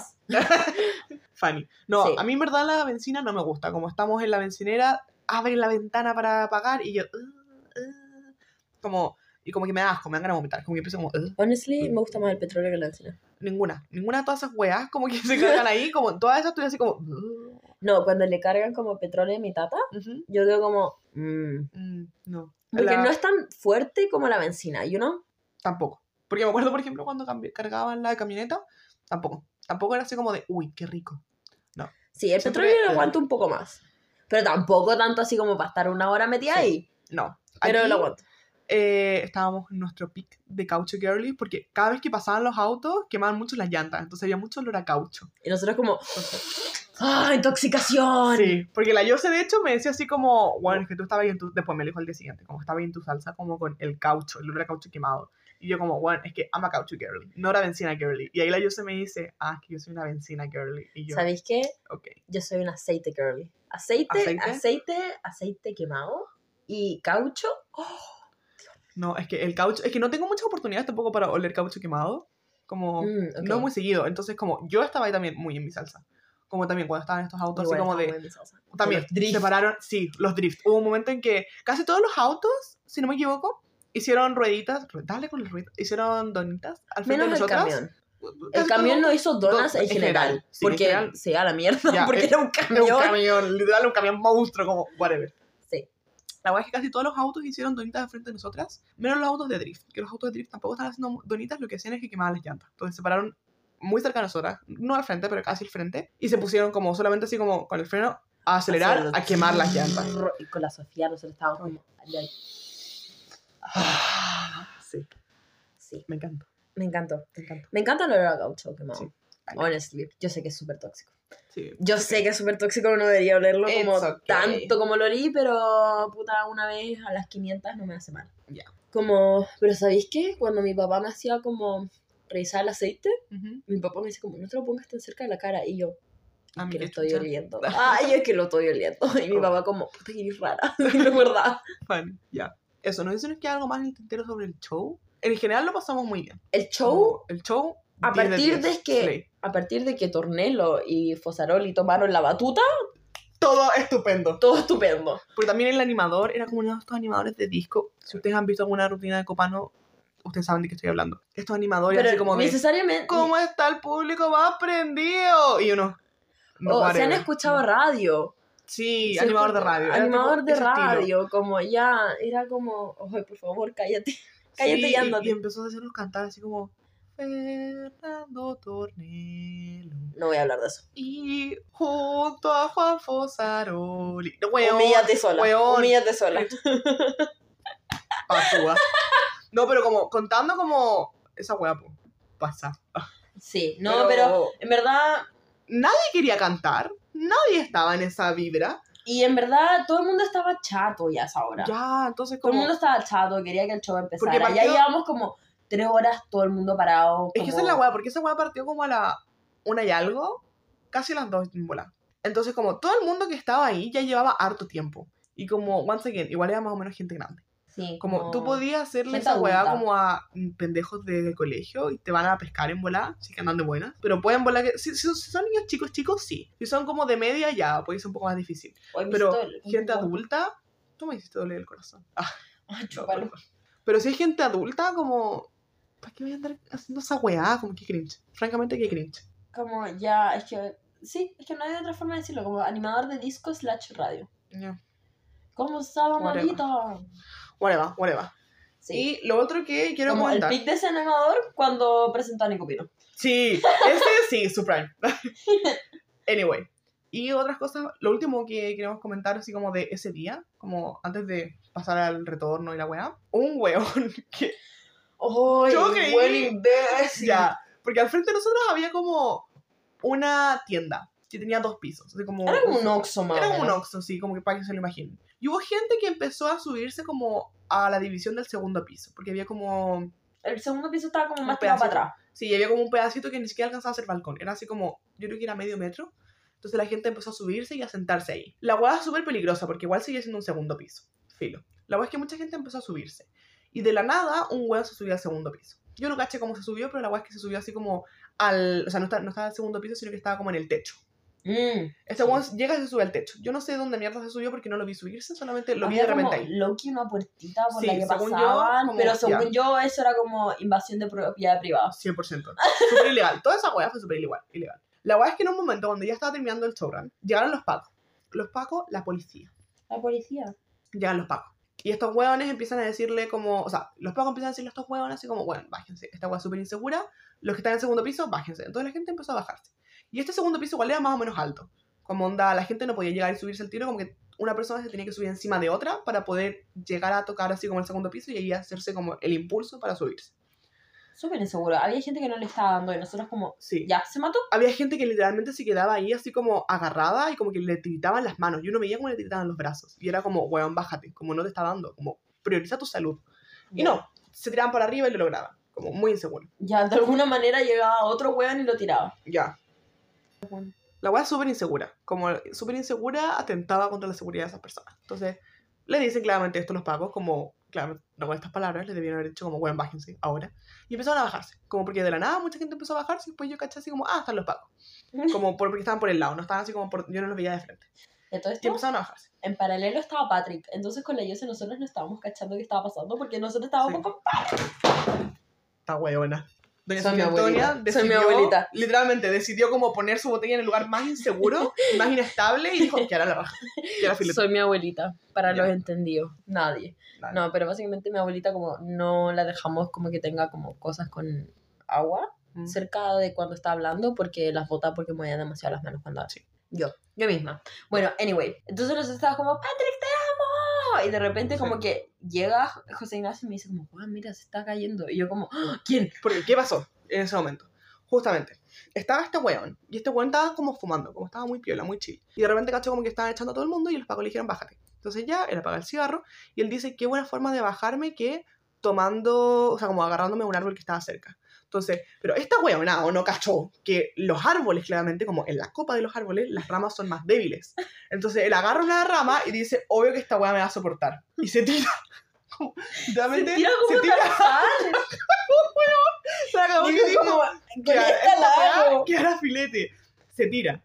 Funny. No, Sí. a mí en verdad la benzina no me gusta. Como estamos en la bencinera, abre la ventana para apagar y yo, "Ugh, ugh", como, y como que me da asco, me dan ganas de vomitar. Como que empiezo como, "Ugh". Honestly, me gusta más el petróleo que la benzina. ninguna, ninguna de todas esas weas como que se cargan ahí, como en todas esas estoy así como, "Ugh". No, cuando le cargan como petróleo a mi tata, Ujú. yo digo como... mm. Mm, no. Porque La- no es tan fuerte como la benzina, you know? Tampoco. Porque me acuerdo, por ejemplo, cuando cargaban la camioneta, tampoco. Tampoco era así como de, uy, qué rico. Sí, el Siempre- petróleo lo aguanto un poco más. Pero tampoco tanto así como para estar una hora metida Sí. ahí. No. Pero Aquí, lo aguanto. eh, estábamos en nuestro pic de caucho girly porque cada vez que pasaban los autos quemaban mucho las llantas. Entonces había mucho olor a caucho. Y nosotros como... ¡Ah, intoxicación! sí. Porque la Yose, de hecho, me decía así como, bueno, es que tú estabas ahí en tu... Después me lo dijo al día siguiente, como estaba ahí en tu salsa, como con el caucho, el olor a caucho quemado. Y yo como, bueno, es que ama caucho girly, no era benzina girly. Y ahí la Yose me dice, ah, es que yo soy una benzina girly. Y yo, ¿Sabéis qué? ok. Yo soy un aceite girly. Aceite, ¿Aceite? aceite, aceite, quemado y caucho. No, es que el caucho, es que no tengo muchas oportunidades tampoco para oler caucho quemado. Como, Mm, ok. no muy seguido. Entonces, como, yo estaba ahí también muy en mi salsa. Como también cuando estaban estos autos Igual así como de... También, drift. separaron, sí, los drift. Hubo un momento en que casi todos los autos, si no me equivoco, hicieron rueditas, ru- dale con las rueditas, hicieron donitas al frente Menos de el nosotras. camión. Casi El camión no hizo donas don- en general. sí, en porque general. se a la mierda. Ya, porque es- era un Era camión. un camión, literal, un camión monstruo, como, whatever. Sí. La verdad es que casi todos los autos hicieron donitas al frente de nosotras, menos los autos de drift, que los autos de drift tampoco están haciendo donitas, lo que hacían es que quemaban las llantas. Entonces se pararon muy cerca de nosotras, no al frente, pero casi al frente, y se pusieron como solamente así como con el freno a acelerar, Haciendo a quemar las llantas. Y con la Sofía nosotros estábamos como... ay. Sí, Sí, me encanta, me encantó. me encanta. Me encanta el olor a caucho quemado. Sí. Honestly, yo sé que es súper tóxico. Sí. Yo sé que es súper tóxico, no debería olerlo como okay. tanto como lo olí, pero puta, una vez a las 500 no me hace mal. Ya. Como, pero ¿sabéis qué? Cuando mi papá me hacía como revisar el aceite, Ujú. mi papá me dice como, no te lo pongas tan cerca de la cara. Y yo, A mí que lo estoy chucha. oliendo. Ay, es que lo estoy oliendo. Y mi Oh. papá como, puta que eres rara. No es verdad. Ya. Eso, ¿no dicen que hay algo más en el tintero sobre el show? En general lo pasamos muy bien. El show, Como El show. a 10 partir 10. de que, Slay. a partir de que Tornelo y Fosaroli tomaron la batuta, Todo estupendo. todo estupendo. Porque también el animador era como uno de estos animadores de disco. Si ustedes han visto alguna rutina de Copano, ustedes saben de qué estoy hablando. Estos animadores Pero así como de, necesariamente... ¿cómo está el público más prendido? Y uno, no, o se han escuchado radio. Sí, animador de radio. Animador de estilo. radio, como ya, era como, ay, por favor, cállate. Cállate Sí, y ándate. y empezó a hacernos cantar así como Fernando Tornelo No voy a hablar de eso. y junto a Juan Fosaroli. No, weón, Humíllate sola. weón. Humíllate sola. patúa. No, pero como contando como esa po, pasa. Sí, no, pero... en verdad, nadie quería cantar, nadie estaba en esa vibra. y en verdad todo el mundo estaba chato ya a esa hora. Ya, entonces Todo el como mundo estaba chato, quería que el show empezara. Porque Ya partió- llevamos como tres horas todo el mundo parado. Es que esa como- es la weá, porque esa weá partió como a la una y algo, casi a las dos en bola. Entonces, como todo el mundo que estaba ahí ya llevaba harto tiempo. Y como, once again, igual era más o menos gente grande. Sí, Como tú podías hacerle esa weá como a mm, pendejos de colegio y te van a pescar en bola, si que andan de buenas. Pero pueden volar que. Si, si son- si son niños chicos, chicos, sí. Si son como de media, ya, puede ser un poco más difícil. Pero el- gente adulta, tú me hiciste doler el corazón. Ah, Ay, no. Pero si hay gente adulta, como. ¿Para qué voy a andar haciendo esa weá? Como que cringe. Francamente, que cringe. Como ya, es que. Sí, es que no hay otra forma de decirlo. Como animador de disco slash radio. Ya. ¿Cómo estaba Whatever. Whatever, whatever. Sí. Y lo otro que quiero Como el comentar. pic de ese animador cuando presentó a Nico Pino. Sí, ese sí, su prime. anyway. Y otras cosas, lo último que queremos comentar, así como de ese día, como antes de pasar al retorno y la weá, un weón que ¡Ay, Yo creí- buen imbécil! ya, porque al frente de nosotros había como una tienda que tenía dos pisos, así como Era como un Oxxo, más Era como un. Oxxo, sí, como que para que se lo imaginen. Y hubo gente que empezó a subirse como a la división del segundo piso, porque había como El segundo piso estaba como más tirado para atrás. Sí, había como un pedacito que ni siquiera alcanzaba a ser balcón. Era así como, yo creo que era medio metro. Entonces la gente empezó a subirse y a sentarse ahí. La hueá es súper peligrosa porque igual sigue siendo un segundo piso. Filo. La hueá es que mucha gente empezó a subirse. Y de la nada, un hueón se subió al segundo piso. Yo no caché cómo se subió, pero la hueá es que se subió así como al... O sea, no, está, no estaba al segundo piso, sino que estaba como en el techo. Mm. Este hueón llega y se sube al techo. Yo no sé dónde mierda se subió porque no lo vi subirse, solamente lo vi Había de repente como ahí. Loki una puertita por Sí, la que según yo, pasaban, como- pero según ya. yo eso era como invasión de propiedad privada. 100%. Súper ilegal. Toda esa weá fue súper ilegal, ilegal. La weá es que en un momento, cuando ya estaba terminando el showrun, llegaron los pacos. Los pacos, la policía. La policía. Llegan los pacos. Y estos hueones empiezan a decirle como... O sea, los pacos empiezan a decirle a estos hueones así como, bueno, bájense. Esta weá es súper insegura. Los que están en el segundo piso, bájense. Entonces la gente empezó a bajarse. Y este segundo piso igual era más o menos alto. Como onda, la gente no podía llegar y subirse al tiro, como que una persona se tenía que subir encima de otra para poder llegar a tocar así como el segundo piso y ahí hacerse como el impulso para subirse. Súper inseguro. Había gente que no le estaba dando y nosotros como, Sí. ya, se mató. había gente que literalmente se quedaba ahí así como agarrada y como que le tiritaban las manos. Yo no veía cómo le tiritaban los brazos. Y era como, weón, bájate, como no te está dando, como prioriza tu salud. Y no, se tiraban para arriba y lo lograban. Como muy inseguro. Ya, de alguna manera llegaba otro weón y lo tiraba. Ya. La weá es súper insegura. Como súper insegura, atentaba contra la seguridad de esas personas. Entonces, le dicen claramente esto a los pagos, como, claro, no con estas palabras, les debieron haber dicho como, weón, bájense ahora. Y empezaron a bajarse. Como porque de la nada mucha gente empezó a bajarse y después yo caché así como, ah, están los pagos. Como por- porque estaban por el lado, no estaban así como por, yo no los veía de frente. Todo Y empezaron a bajarse. en paralelo estaba Patrick. Entonces con la Yose nosotros no estábamos cachando qué estaba pasando porque nosotros estábamos Sí. con... Está huevona. Doña Soy mi Antonia abuelita. Soy mi decidió, abuelita. literalmente, decidió como poner su botella en el lugar más inseguro, más inestable y dijo que era la raja. Soy mi abuelita, para Ya. los entendidos. Nadie. No, pero básicamente mi abuelita como no la dejamos como que tenga como cosas con agua Mm. cerca de cuando está hablando porque las bota porque mueven demasiado las manos cuando habla. Sí. Yo, yo misma. Bueno, anyway, entonces nosotros estábamos como, Patrick. Y de repente como Sí. que llega José Ignacio y me dice como, "Guau, mira, se está cayendo. Y yo como, "Ah, ¿quién? Porque, ¿qué pasó en ese momento? Justamente, estaba este weón, y este weón estaba como fumando, como estaba muy piola, muy chill. Y de repente cachó como que estaban echando a todo el mundo y los pagos le dijeron, bájate. Entonces ya, él apaga el cigarro, y él dice, qué buena forma de bajarme que tomando, o sea, como agarrándome a un árbol que estaba cerca. Entonces, pero esta weona o no cachó que los árboles, claramente, como en la copa de los árboles, las ramas son más débiles. Entonces, él agarra una rama y dice, obvio que esta wea me va a soportar. Y se tira. Como, literalmente, tira como se tira. La cagó que dijo, como, que esta que era filete. Se tira.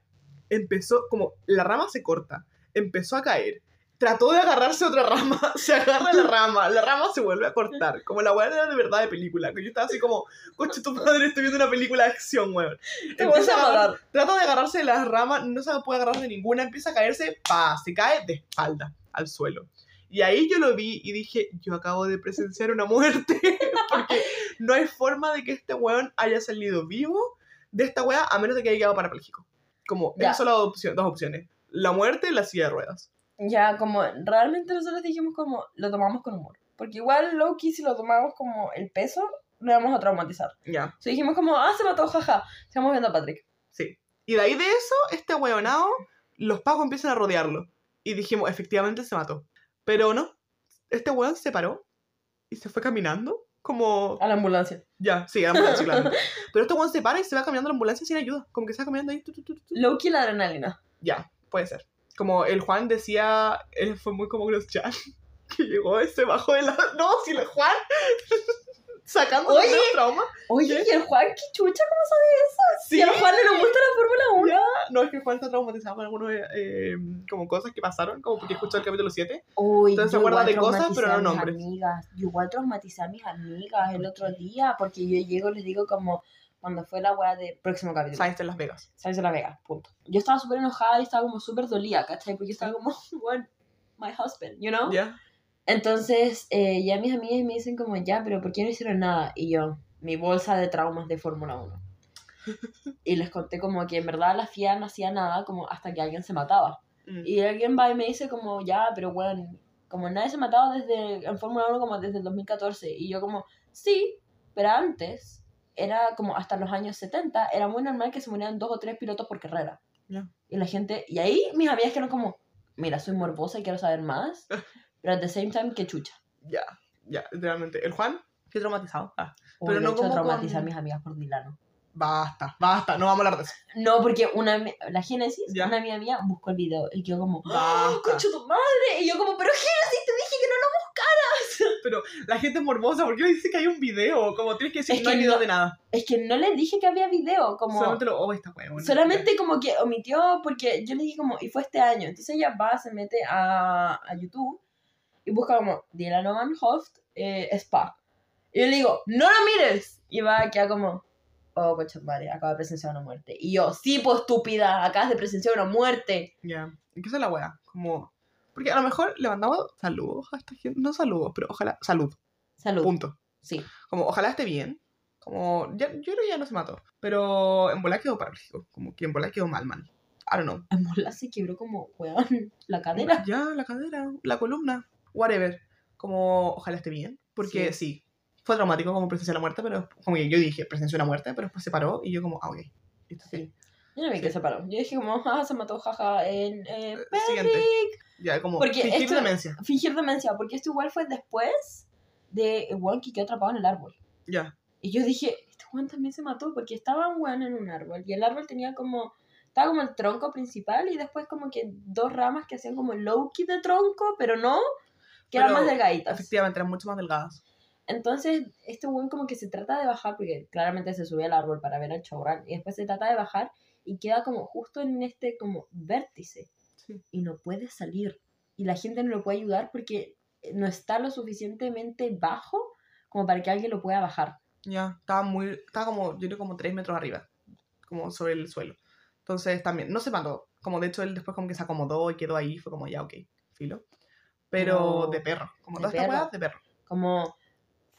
Empezó, como la rama se corta, empezó a caer. Trató de agarrarse a otra rama, se agarra a la rama, la rama se vuelve a cortar, como la weá era de verdad de película, que yo estaba así como, coche tu madre, estoy viendo una película de acción, weón. Empieza a a matar. trata de agarrarse de las ramas, no se puede agarrar de ninguna, empieza a caerse, pa, se cae de espalda al suelo. Y ahí yo lo vi y dije, yo acabo de presenciar una muerte, porque no hay forma de que este weón haya salido vivo de esta weá a menos de que haya quedado parapléjico. Como, Ya. esas son las opcio- dos opciones. La muerte y la silla de ruedas. Ya, como, realmente nosotros dijimos como, lo tomamos con humor. Porque igual, Loki, si lo tomamos como el peso, lo vamos a traumatizar. Ya. O sea, dijimos como, ah, se mató, jaja. Estamos viendo a Patrick. Sí. Y de ahí de eso, este weonado, los pagos empiezan a rodearlo. Y dijimos, efectivamente se mató. Pero no, este weón se paró y se fue caminando. Como. A la ambulancia. Ya, sí, a la ambulancia, claramente. Pero este weón se para y se va caminando a la ambulancia sin ayuda. Como que se va caminando ahí. tu, tu, tu, tu, tu. Loki, la adrenalina. Ya, puede ser. Como el Juan decía, él fue muy como Gross Chan, que llegó ese bajo de la. No, si el Juan. sacando Oye. el trauma. Oye, ¿y el Juan qué chucha? ¿Cómo sabe eso? Sí. Si al Juan le gusta la Fórmula 1. Ya, No, es que Juan está traumatizado con algunas eh, como cosas que pasaron, como porque escuchó el capítulo 7. Uy, Entonces se acuerda de cosas, pero no nombres. Amigas. Yo igual traumaticé a mis amigas el otro día porque yo llego y les digo como cuando fue la weá de próximo capítulo. Science en Las Vegas. Sáenz de la Vega, punto. Yo estaba súper enojada y estaba como súper dolida, ¿cachai? Porque estaba como, what, my husband, you know? Ya. Entonces, eh, ya mis amigas me dicen como, ya, pero ¿por qué no hicieron nada? Y yo, mi bolsa de traumas de Fórmula 1. Y les conté como que en verdad la FIA no hacía nada como hasta que alguien se mataba. Mm. Y alguien va y me dice como, ya, pero bueno, como nadie se ha matado desde, en Fórmula 1 como desde el 2014. Y yo como, sí, pero antes, era como hasta los años 70, era muy normal que se murieran dos o tres pilotos por carrera. Ya. Y la gente, y ahí mis amigas quedaron como, mira, soy morbosa y quiero saber más, pero at the same time, qué chucha. Ya, ya, literalmente. El Juan, qué traumatizado. Ah, Uy, Pero no como traumaticé con- a mis amigas por Dilano. Basta, basta, no vamos a hablar de eso. No, porque una, la Génesis, Ya. una amiga mía buscó el video y yo como, ¡Oh, Basta. concha tu madre! Y yo como, pero Génesis, te dije que no lo buscaras. Pero la gente es morbosa, ¿por qué le dice que hay un video? Como tienes que decir Es que no hay video no- de nada. Es que no les dije que había video, como... Solamente lo. Oh, esta huevo. Solamente como que omitió, porque yo le dije como, y fue este año. Entonces ella va, se mete a, a YouTube y busca como Dylan Oman Hoft eh, Spa. Y yo le digo, no lo mires. Y va a quedar como, oh, coche madre, acaba de presenciar una muerte. Y yo, sí, pues estúpida, acabas de presenciar una muerte. Ya. ¿Y qué es la wea? Como. Porque a lo mejor le mandamos saludos a esta gente. No saludos, pero ojalá. Salud. Salud. Punto. Sí. Como ojalá esté bien. Como. Ya, yo creo que ya no se mató. Pero en bola quedó parapléjico. Como que en bola quedó mal, mal. I don't know. En bola se quebró como, weón, la cadera. Ya, la cadera, la columna. Whatever. Como ojalá esté bien. Porque sí. Fue traumático como presenciar la muerte, pero como que yo dije, presenció la muerte, pero después se paró y yo como, ah, ok. Listo, sí. Yo no vi Sí. que se paró. Yo dije como, ah, se mató, jaja, en eh, siguiente. Patrick. Ya, como Porque fingir esto- demencia. fingir demencia, porque esto igual fue después de weón que quedó atrapado en el árbol. Ya. Y yo dije, este weón también se mató porque estaba un weón en un árbol y el árbol tenía como, estaba como el tronco principal y después como que dos ramas que hacían como Loki de tronco, pero no, que eran Pero, más delgaditas. Efectivamente, eran mucho más delgadas. Entonces, este weón como que se trata de bajar, porque claramente se sube al árbol para ver al showrun, y después se trata de bajar y queda como justo en este como vértice Sí. y no puede salir. Y la gente no lo puede ayudar porque no está lo suficientemente bajo como para que alguien lo pueda bajar. Ya, estaba muy, estaba como, yo creo como 3 metros arriba, como sobre el suelo. Entonces también, no se mató, como de hecho él después como que se acomodó y quedó ahí, fue como ya, ok, filo. Pero de perro, como de toda esta perro. weá, de perro. Como,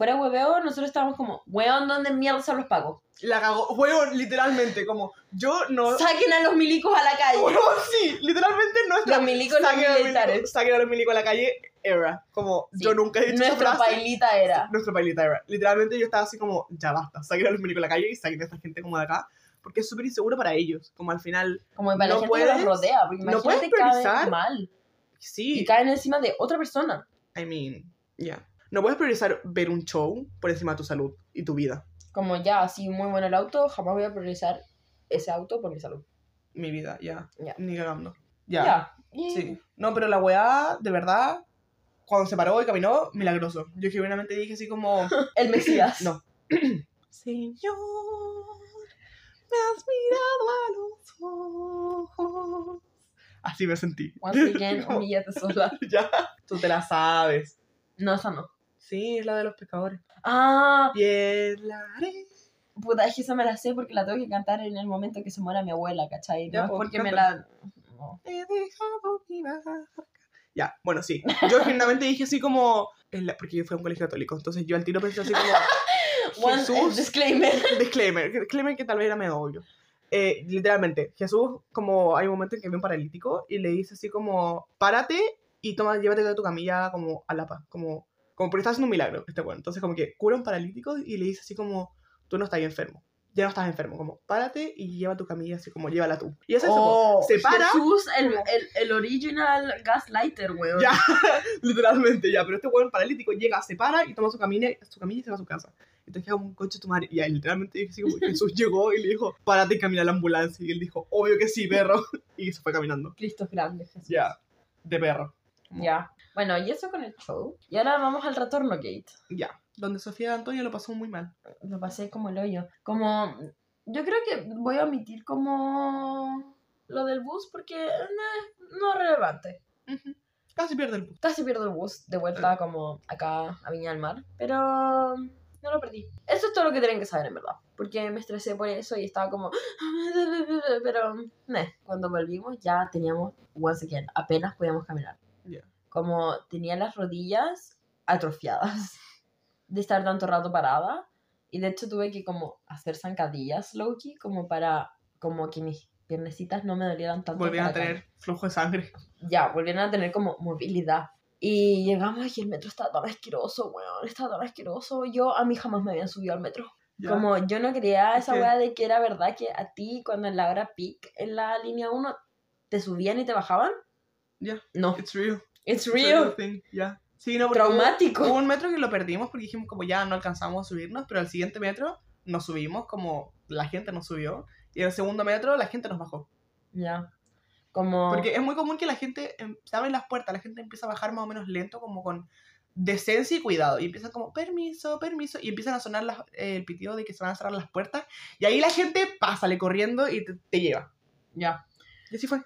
fuera hueveo, nosotros estábamos como, weón, ¿dónde mierda son los pagos? La cagó, weón, literalmente, como yo no... Saquen a los milicos a la calle. Weón, sí, literalmente nuestra... Los milicos, los saquen a los militares. Saquen a los milicos a la calle, era. Como Sí, yo nunca he dicho Nuestra frase. pailita era. Nuestra pailita era. Literalmente yo estaba así como, ya basta, saquen a los milicos a la calle y saquen a esta gente como de acá. Porque es súper inseguro para ellos. Como al final, Como para No la gente que puedes- los rodea, porque no puedes caen priorizar. mal. sí. y caen encima de otra persona. I mean, ya. No puedes priorizar ver un show por encima de tu salud y tu vida. Como ya, así muy bueno el auto, jamás voy a priorizar ese auto por mi salud. Mi vida, ya. Ya. Ni cagando. Ya. Ya. Y- Sí. No, pero la weá, de verdad, cuando se paró y caminó, milagroso. Yo genuinamente dije así como, El Mesías. no. Señor, me has mirado a los ojos. Así me sentí. Once again, humíllate sola. ya, tú te la sabes. No, esa no. Sí, es la de los pescadores. Ah, Bien, la haré. puta, es que esa me la sé porque la tengo que cantar en el momento que se muera mi abuela, ¿cachai? Ya, No es pues, porque me cántala. la... no. He dejado mi barca. Ya, bueno, sí. Yo genuinamente dije así como. en la- porque yo fui a un colegio católico, entonces yo al tiro pensé así como. One, eh, Jesús. disclaimer. Disclaimer, disclaimer que tal vez era medio obvio. Eh, literalmente, Jesús, como hay un momento en que ve un paralítico y le dice así como, párate y toma, llévate de tu camilla como a la paz, como, como porque está haciendo un milagro este bueno. Entonces como que cura un paralítico y le dice así como, tú no estás enfermo, ya no estás enfermo, como, párate y lleva tu camilla así como, llévala tú. Y es eso, Oh, se para, Jesús, el, el, el original gaslighter, weón. Ya. literalmente ya, pero este bueno paralítico llega, se para y toma su camilla, su camilla y se va a su casa. Entonces queda como un coche tu madre. Y ahí literalmente Jesús llegó y le dijo, párate y camina a la ambulancia. Y él dijo, obvio que sí, perro. Y se fue caminando. Cristo es grande, Jesús. Ya, de perro. Ya. Bueno, y eso con el show. Y ahora vamos al retorno gate. Ya. Donde Sofía Antonio lo pasó muy mal. Lo pasé como el hoyo. Como. Yo creo que voy a omitir como. Lo del bus porque. nah, no es relevante. Casi pierde el bus. Casi pierdo el bus de vuelta como acá a Viña del Mar. Pero. No lo perdí. Eso es todo lo que tienen que saber en verdad. Porque me estresé por eso y estaba como. Pero. nah. Cuando volvimos ya teníamos. Once again, apenas podíamos caminar. Como tenía las rodillas atrofiadas de estar tanto rato parada. Y de hecho tuve que como hacer zancadillas, Loki, como para como que mis piernecitas no me dolieran tanto. Volvieron a tener flujo de sangre. ya, volvieron a tener como movilidad. Y llegamos y el metro estaba tan asqueroso, weón, estaba tan asqueroso. Yo, a mí jamás me habían subido al metro. Ya. Como yo no creía Es esa weá de que era verdad que a ti, cuando en la hora peak, en la línea 1, te subían y te bajaban. Ya. No, It's real. It's real. Ya. Sí, no, hubo- Traumático. Hubo un metro que lo perdimos porque dijimos como ya no alcanzamos a subirnos, pero al siguiente metro nos subimos como la gente nos subió. Y en el segundo metro la gente nos bajó. Ya. Como. Porque es muy común que la gente, em, se abren las puertas, la gente empieza a bajar más o menos lento, como con decencia y cuidado. Y empiezan como, permiso, permiso. Y empiezan a sonar las- eh, el pitido de que se van a cerrar las puertas. Y ahí la gente pásale corriendo y te, te lleva. Ya. Y así fue.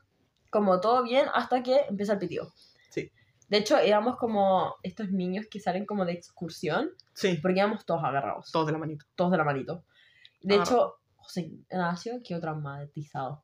Como todo bien hasta que empieza el pitido. De hecho, éramos como estos niños que salen como de excursión, Sí. porque íbamos todos agarrados. Todos de la manito. todos de la manito. De Agarrado. hecho, José Ignacio quedó traumatizado.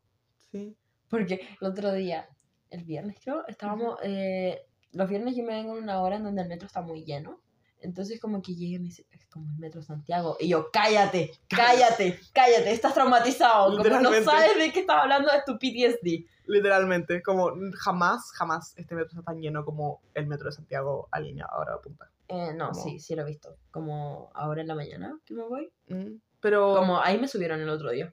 Sí. Porque el otro día, el viernes creo, estábamos... eh, los viernes yo me vengo en una hora en donde el metro está muy lleno. Entonces como que llega y me dice, es como el metro Santiago. Y yo, cállate, cállate, cállate, estás traumatizado. Como no sabes de qué estás hablando, es tu PTSD. Literalmente. Como jamás, jamás este metro está tan lleno como el metro de Santiago a línea ahora a punta. Eh, no, Como- sí, sí lo he visto. Como ahora en la mañana que me voy. Mm, Pero... Como ahí me subieron el otro día.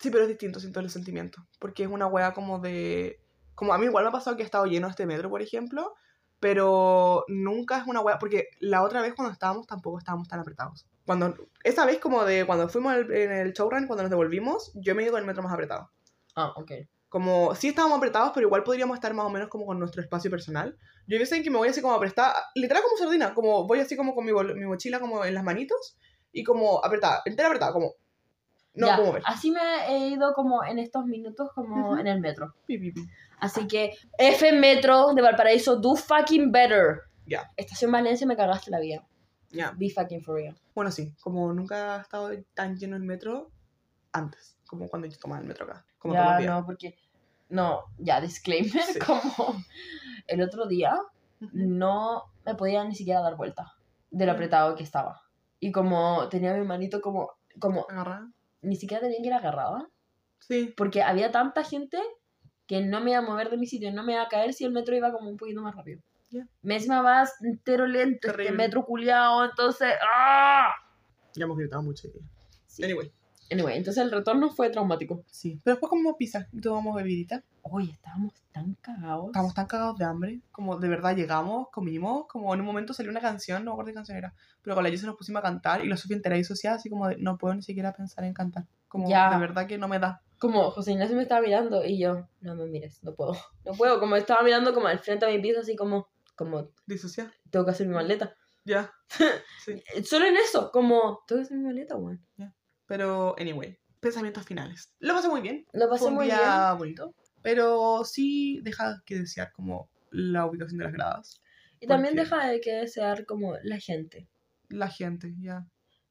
Sí, pero es distinto, siento el sentimiento. Porque es una wea como de. Como a mí igual me ha pasado que ha estado lleno este metro, por ejemplo. Pero nunca es una wea. Porque la otra vez cuando estábamos tampoco estábamos tan apretados. Cuando. Esa vez como de cuando fuimos en el showrun, cuando nos devolvimos, yo me he ido con el metro más apretado. Ah, ok. Como, sí estábamos apretados, pero igual podríamos estar más o menos como con nuestro espacio personal. Yo veces en que me voy así como apretada, literal como sardina, como voy así como con mi, mi mochila como en las manitos y como apretada, entera apretada, como... No Ya, puedo mover. Así me he ido como en estos minutos como Ujú. en el metro. Pi, pi, pi. Así que F Metro de Valparaíso, do fucking better. Ya. Estación Valencia me cagaste la vida. Ya. Be fucking for real. Bueno, sí, como nunca ha estado tan lleno el metro antes, como cuando yo tomaba el metro acá. Como ya, no, porque... No, ya, disclaimer, Sí. como el otro día no me podía ni siquiera dar vuelta de lo Mm. apretado que estaba. Y como tenía mi manito como, como, Agarrada. Ni siquiera tenía que ir agarrada. Sí, Porque había tanta gente que no me iba a mover de mi sitio, no me iba a caer si el metro iba como un poquito más rápido. Ya. Me encima vas entero lento, este Terrible. metro culiado, entonces... ¡ah! ya hemos gritado mucho. Sí. Anyway, Anyway, entonces el retorno fue traumático. sí. Pero después comimos pizza tomamos bebidita. Oye, estábamos tan cagados. Estábamos tan cagados de hambre, como de verdad llegamos, comimos, como en un momento salió una canción, no me acuerdo qué canción era, pero con la se nos pusimos a cantar y la Sofía entera disociada, así como de, no puedo ni siquiera pensar en cantar. Como Ya. de verdad que no me da. Como José Ignacio me estaba mirando y yo, no me mires, no puedo. No puedo, como estaba mirando como al frente a mi piso, así como, como, Disociada. tengo que hacer mi maleta. Ya. sí. Eh, Solo en eso, como, tengo que hacer mi maleta, weón. Pero, anyway, pensamientos finales. Lo pasé muy bien. Lo pasé Fue un muy bien. día bonito. Pero sí deja que desear como la ubicación de las gradas. Y también deja de que desear como la gente. La gente, ya.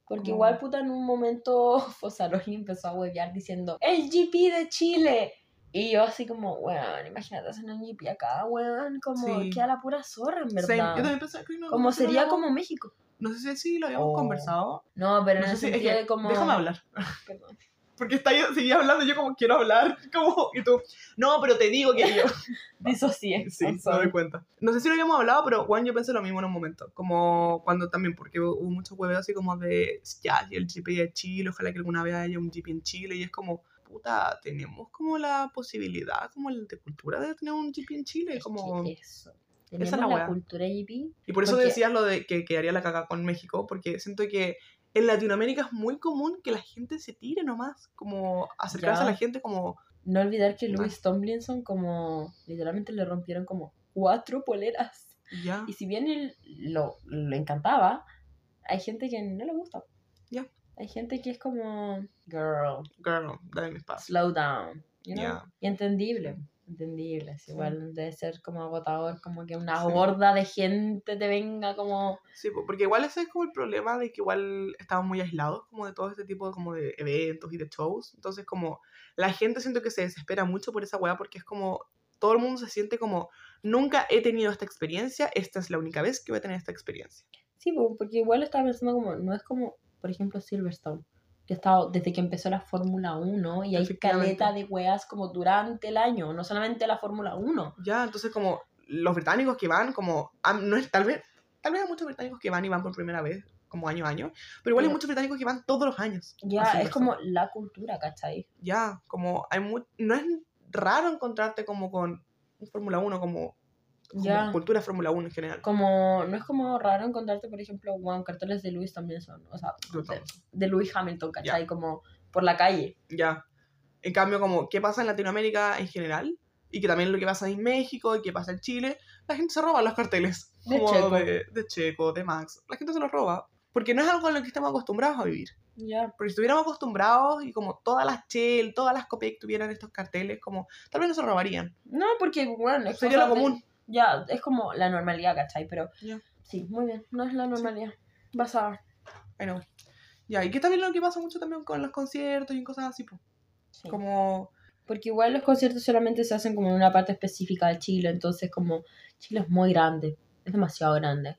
Porque Como- igual, puta, en un momento Fosaroli empezó a huevear diciendo ¡El GP de Chile! Y yo así como, weón, imagínate hacer un GP acá, weón, como Sí. queda la pura zorra, en verdad. Yo también pensaba que no, Como no sé si lo sería como México. No sé si lo habíamos Oh. conversado. No, pero No en sé si- es sentido que- de como... Déjame hablar. Perdón. Porque está seguía hablando, yo como quiero hablar. Como, y tú, no, pero te digo que yo. Disocié. Sí, I'm me cuenta. No sé si lo habíamos hablado, pero Juan, yo pensé lo mismo en un momento. Como cuando también, porque hubo muchos huevos así como de, ya, y el GP de Chile, ojalá que alguna vez haya un GP en Chile. Y es como, puta, tenemos como la posibilidad, como el de cultura de tener un GP en Chile. Es Como... que eso. Esa es la la, cultura GP. Y por eso decías lo de que quedaría la caga con México, porque siento que en Latinoamérica es muy común que la gente se tire nomás, como acercarse Ya. a la gente como, No olvidar que Ah. Louis Tomlinson como literalmente le rompieron como cuatro poleras. ya, Y si bien él lo, lo encantaba, hay gente que no le gusta. Ya. Hay gente que es como, girl, girl, dame mi espacio. slow down. You know? Ya. Y entendible. Entendible. es Igual debe ser como agotador, como que una Sí. horda de gente te venga como... Sí, po, porque igual ese es como el problema de que igual estamos muy aislados como de todo este tipo de, como de eventos y de shows. Entonces como la gente siento que se desespera mucho por esa weá porque es como todo el mundo se siente como nunca he tenido esta experiencia, esta es la única vez que voy a tener esta experiencia. Sí, po, porque igual estaba pensando como, no es como, por ejemplo, Silverstone, que ha estado desde que empezó la Fórmula 1 y hay caleta de weas como durante el año, no solamente la Fórmula 1. Ya, entonces como los británicos que van como, no es tal vez, tal vez hay muchos británicos que van y van por primera vez como año a año, pero igual hay muchos británicos que van todos los años. Ya, es como la cultura, ¿cachai? ya, como hay mu- no es raro encontrarte como con Fórmula 1 como, como Ya. cultura Fórmula 1 en general. Como, no es como raro encontrarte, por ejemplo, weón, carteles de Lewis también son, o sea, de, de Lewis Hamilton, ¿cachai? Como por la calle. Ya. En cambio, como qué pasa en Latinoamérica en general, y que también lo que pasa en México y que pasa en Chile, la gente se roba los carteles. De como Checo. De, de Checo, de Max. La gente se los roba. Porque no es algo en lo que estamos acostumbrados a vivir. Ya, Porque si estuviéramos acostumbrados y como todas las Shell, todas las Copec tuvieran estos carteles, como tal vez no se robarían. No, porque, bueno, es Sería lo común. Ya, es como la normalidad, ¿cachai? Pero Ya. sí, muy bien, no es la normalidad. Vas a... Bueno, ya, y que también lo que pasa mucho también con los conciertos y cosas así, pues. sí. Como, Porque igual los conciertos solamente se hacen como en una parte específica de Chile, entonces como Chile es muy grande, es demasiado grande.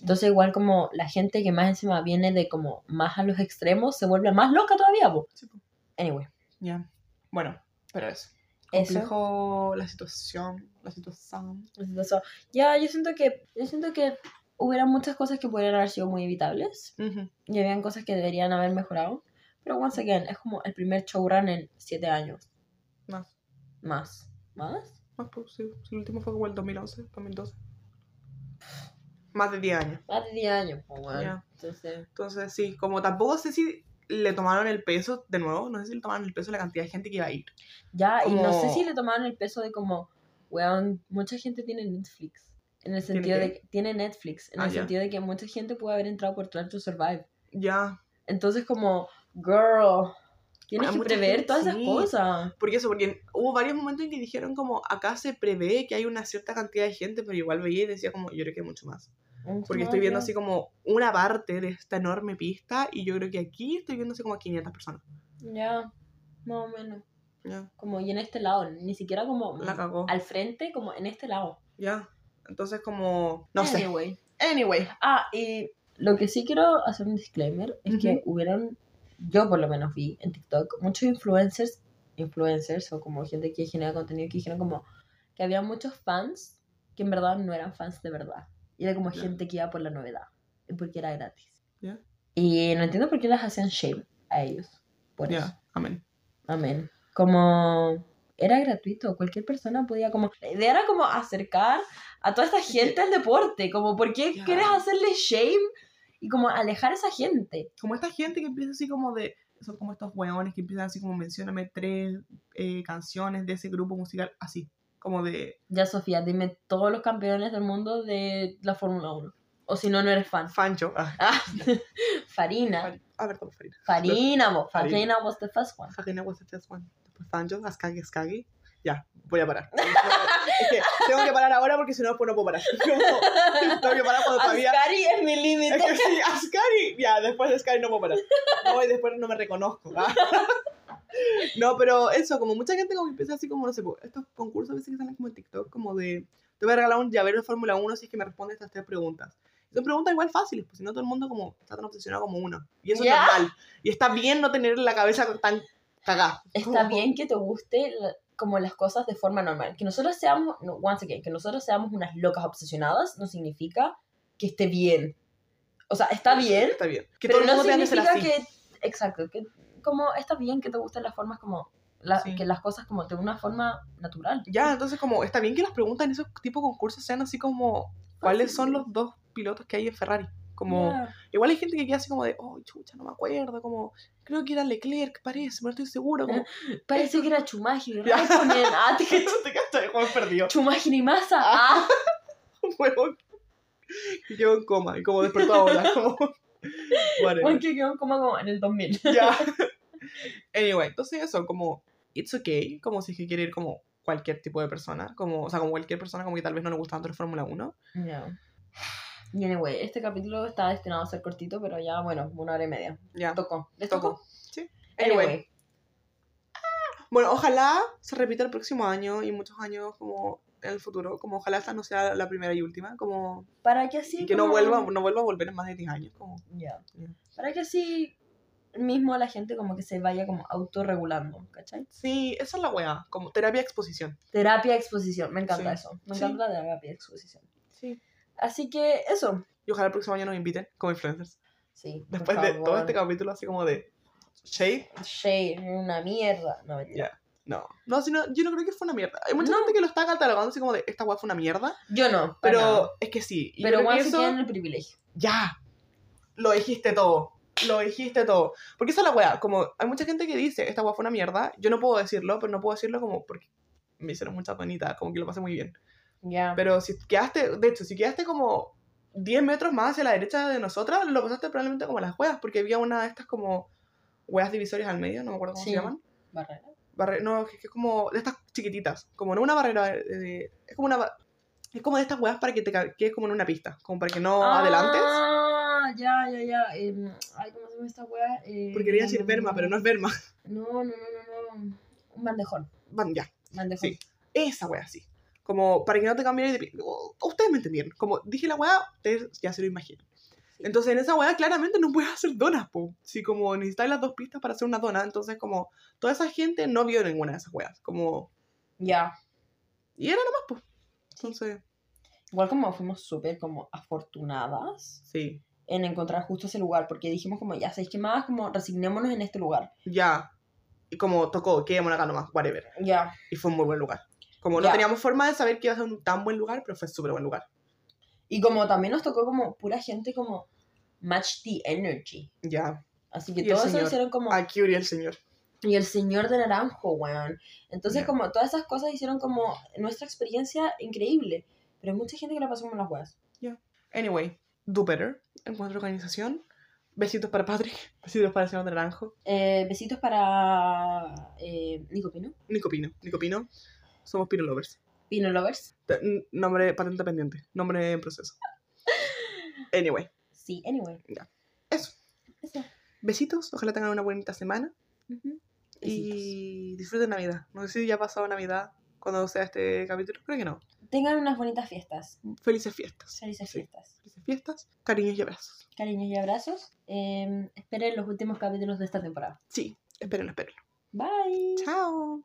Entonces igual como la gente que más encima viene de como más a los extremos se vuelve más loca todavía, po. Sí, po. Anyway, ya. Bueno, pero eso. Eso. Complejo la situación, la situación. ya yo siento que yo siento que hubiera muchas cosas que podrían haber sido muy evitables Ujú. y habían cosas que deberían haber mejorado, pero once again, es como el primer showrun en siete años, Más. más, más. Más, pues, sí. El último fue como el 2011, 2012. Más de 10 años. Más de 10 años, pues bueno. Ya. Entonces, Entonces, sí, como tampoco sé si le tomaron el peso, de nuevo, no sé si le tomaron el peso de la cantidad de gente que iba a ir. Ya, y no sé Como- si le tomaron el peso de como, weón, mucha gente tiene Netflix. En el ¿Tiene sentido de que tiene Netflix. En Ah, el sentido de que mucha gente puede haber entrado por Try to Survive. Ya. Entonces, como, girl, tienes Hay que prever gente, todas esas sí. cosas. Porque eso, porque hubo varios momentos en que dijeron como, acá se prevé que hay una cierta cantidad de gente, pero igual veía y decía como, yo creo que hay mucho más. Porque estoy viendo así como una parte de esta enorme pista y yo creo que aquí estoy viendo así como a 500 personas. Ya, más o menos. Ya, Como, y en este lado, ni siquiera como la cagó. al frente, como en este lado. Ya. Entonces como, no sé. Anyway. Anyway. Ah, y lo que sí quiero hacer un disclaimer es que hubieron, yo por lo menos vi en TikTok, muchos influencers, influencers o como gente que genera contenido que dijeron como que había muchos fans que en verdad no eran fans de verdad. Y era como Ya. gente que iba por la novedad, porque era gratis. Ya. Y no entiendo por qué las hacían shame a ellos. Por eso. amén. Amén. Como era gratuito, cualquier persona podía como... La idea era como acercar a toda esta gente al deporte, como ¿por qué quieres hacerle shame y como alejar a esa gente? Como esta gente que empieza así como de, son como estos hueones que empiezan así como mencióname tres eh, canciones de ese grupo musical, así, como de Ya Sofía, dime todos los campeones del mundo de la Fórmula 1. O si no, no eres fan. Fancho. Ah, Ah, Farina. Fari- a ver, ¿cómo Farina? Farina, bo. Farina. Farina was the first one. Farina was the first one. Después Fancho, Ascagi, Ascagi. Ya, voy a parar. es que tengo que parar ahora porque si no, después no puedo parar. Como, tengo que parar cuando todavía... Ascari es mi límite. Es que sí, Ascari. Ya, después de Ascari no puedo parar. No, y después no me reconozco. ¿ah? No, pero eso, como mucha gente como empieza así como, no sé, estos concursos a veces que salen como en TikTok, como de, te voy a regalar un llavero de Fórmula 1 si es que me respondes estas tres preguntas. Son preguntas igual fáciles, pues si no todo el mundo como está tan obsesionado como uno. Y eso Ya. es normal. Y está bien no tener la cabeza tan cagada. Está bien que te guste la- como las cosas de forma normal. Que nosotros seamos, no, once again, que nosotros seamos unas locas obsesionadas no significa que esté bien. O sea, está bien, Está bien. Que pero todo el no mundo ser significa que, exacto, que como está bien que te gusten las formas como, la- Sí. que las cosas como de una forma natural. Ya, entonces como está bien que las preguntas en esos tipos de concursos sean así como, ¿cuáles son los dos pilotos que hay en Ferrari? Como, igual hay gente que queda así como de, oh, chucha, no me acuerdo, como, creo que era Leclerc, parece, no estoy seguro, como, Parece que era Schumacher, Ya. Raikkonen, ah, te cachai, como perdido. Schumacher y Massa, ah. un huevón que quedó en coma y como despertó ahora, como, que quedó como, como en el 2000. Ya. Anyway, entonces eso, como, it's okay, como si es que quiere ir como cualquier tipo de persona, como, o sea, como cualquier persona como que tal vez no le gusta tanto la Fórmula 1. Ya. Y anyway, este capítulo está destinado a ser cortito, pero ya, bueno, una hora y media. Ya, Tocó. ¿Les tocó. tocó? Sí. Anyway, Anyway. bueno, ojalá se repita el próximo año y muchos años como en el futuro, como ojalá esta no sea la primera y última, como, Para que así. y que no vuelva, no vuelva a volver en más de 10 años, como, Ya. Ya. Para que así mismo la gente como que se vaya como autorregulando, ¿cachai? sí, esa es la weá, como terapia exposición. Terapia exposición, me encanta Sí. eso. Me Sí. encanta la terapia exposición. Sí. Así que eso. Y ojalá el próximo año nos inviten como influencers. Sí. Después de todo este capítulo así como de shade, Shade, una mierda. No, mentira. ya. No, no, sino, yo no creo que fue una mierda. Hay mucha No. gente que lo está catalogando así como de esta weá fue una mierda, Yo no. pero nada. es que sí. y Pero igual se eso- el privilegio. ya, lo dijiste todo. Lo dijiste todo. Porque esa es la weá. Como hay mucha gente que dice, esta weá fue una mierda. Yo no puedo decirlo, pero no puedo decirlo como porque me hicieron mucha tonita, como que lo pasé muy bien. Ya. Pero si quedaste, de hecho, si quedaste como 10 metros más hacia la derecha de nosotras, lo pasaste probablemente como las weas, porque había una de estas como weas divisorias al medio, no me acuerdo cómo Sí. se llaman. Barrera. Barre no, que que es como de estas chiquititas, como no una barrera, de- es como una... Es como de estas weas para que te quedes como en una pista, como para que no adelantes. Ya, ya, ya. em, ay, ¿cómo se llama esta weá? Eh, Porque quería decir verma, pero no es verma. No, no, no, no, no. Un bandejón. Van, ya, Bandejón. Sí. esa wea sí. Como para que no te cambies de oh, Ustedes me entendieron. Como dije la wea, ustedes ya se lo imaginan. Entonces en esa weá claramente no puedes hacer donas, po. Si como necesitáis las dos pistas para hacer una dona, entonces como toda esa gente no vio ninguna de esas weas. Como... Ya. Y era nomás, po. Entonces, Igual como fuimos súper como afortunadas sí. En encontrar justo ese lugar, porque dijimos como, ya sabéis que más, como resignémonos en este lugar. Ya. Y como tocó, quedémonos acá nomás, whatever. Ya. Y fue un muy buen lugar. Como no Ya. teníamos forma de saber que iba a ser un tan buen lugar, pero fue súper buen lugar. Y como también nos tocó como pura gente como match the energy. Ya. Así que Y el todo eso señor. hicieron como... Aquí urió el señor. Y el señor de naranjo, weón. Entonces Ya. como todas esas cosas hicieron como nuestra experiencia increíble. Pero hay mucha gente que la pasó como las weas. Anyway, do better. Encuentro organización. Besitos para Patrick. Besitos para el señor de Naranjo. Eh, besitos para eh, Nico Pino. Nico Pino. Nico Pino. Somos Pino Lovers. Pino Lovers. Nombre patente pendiente. Nombre en proceso. Anyway, Sí, anyway. eso. Eso. Besitos. Ojalá tengan una bonita semana. Y disfruten Navidad. No sé si ya ha pasado Navidad cuando sea este capítulo. Creo que no. Tengan unas bonitas fiestas. Felices fiestas. Felices Sí. fiestas. Felices fiestas. Cariños y abrazos. Cariños y abrazos. Eh, esperen los últimos capítulos de esta temporada. Sí. Espérenlo, espérenlo. Bye. Chao.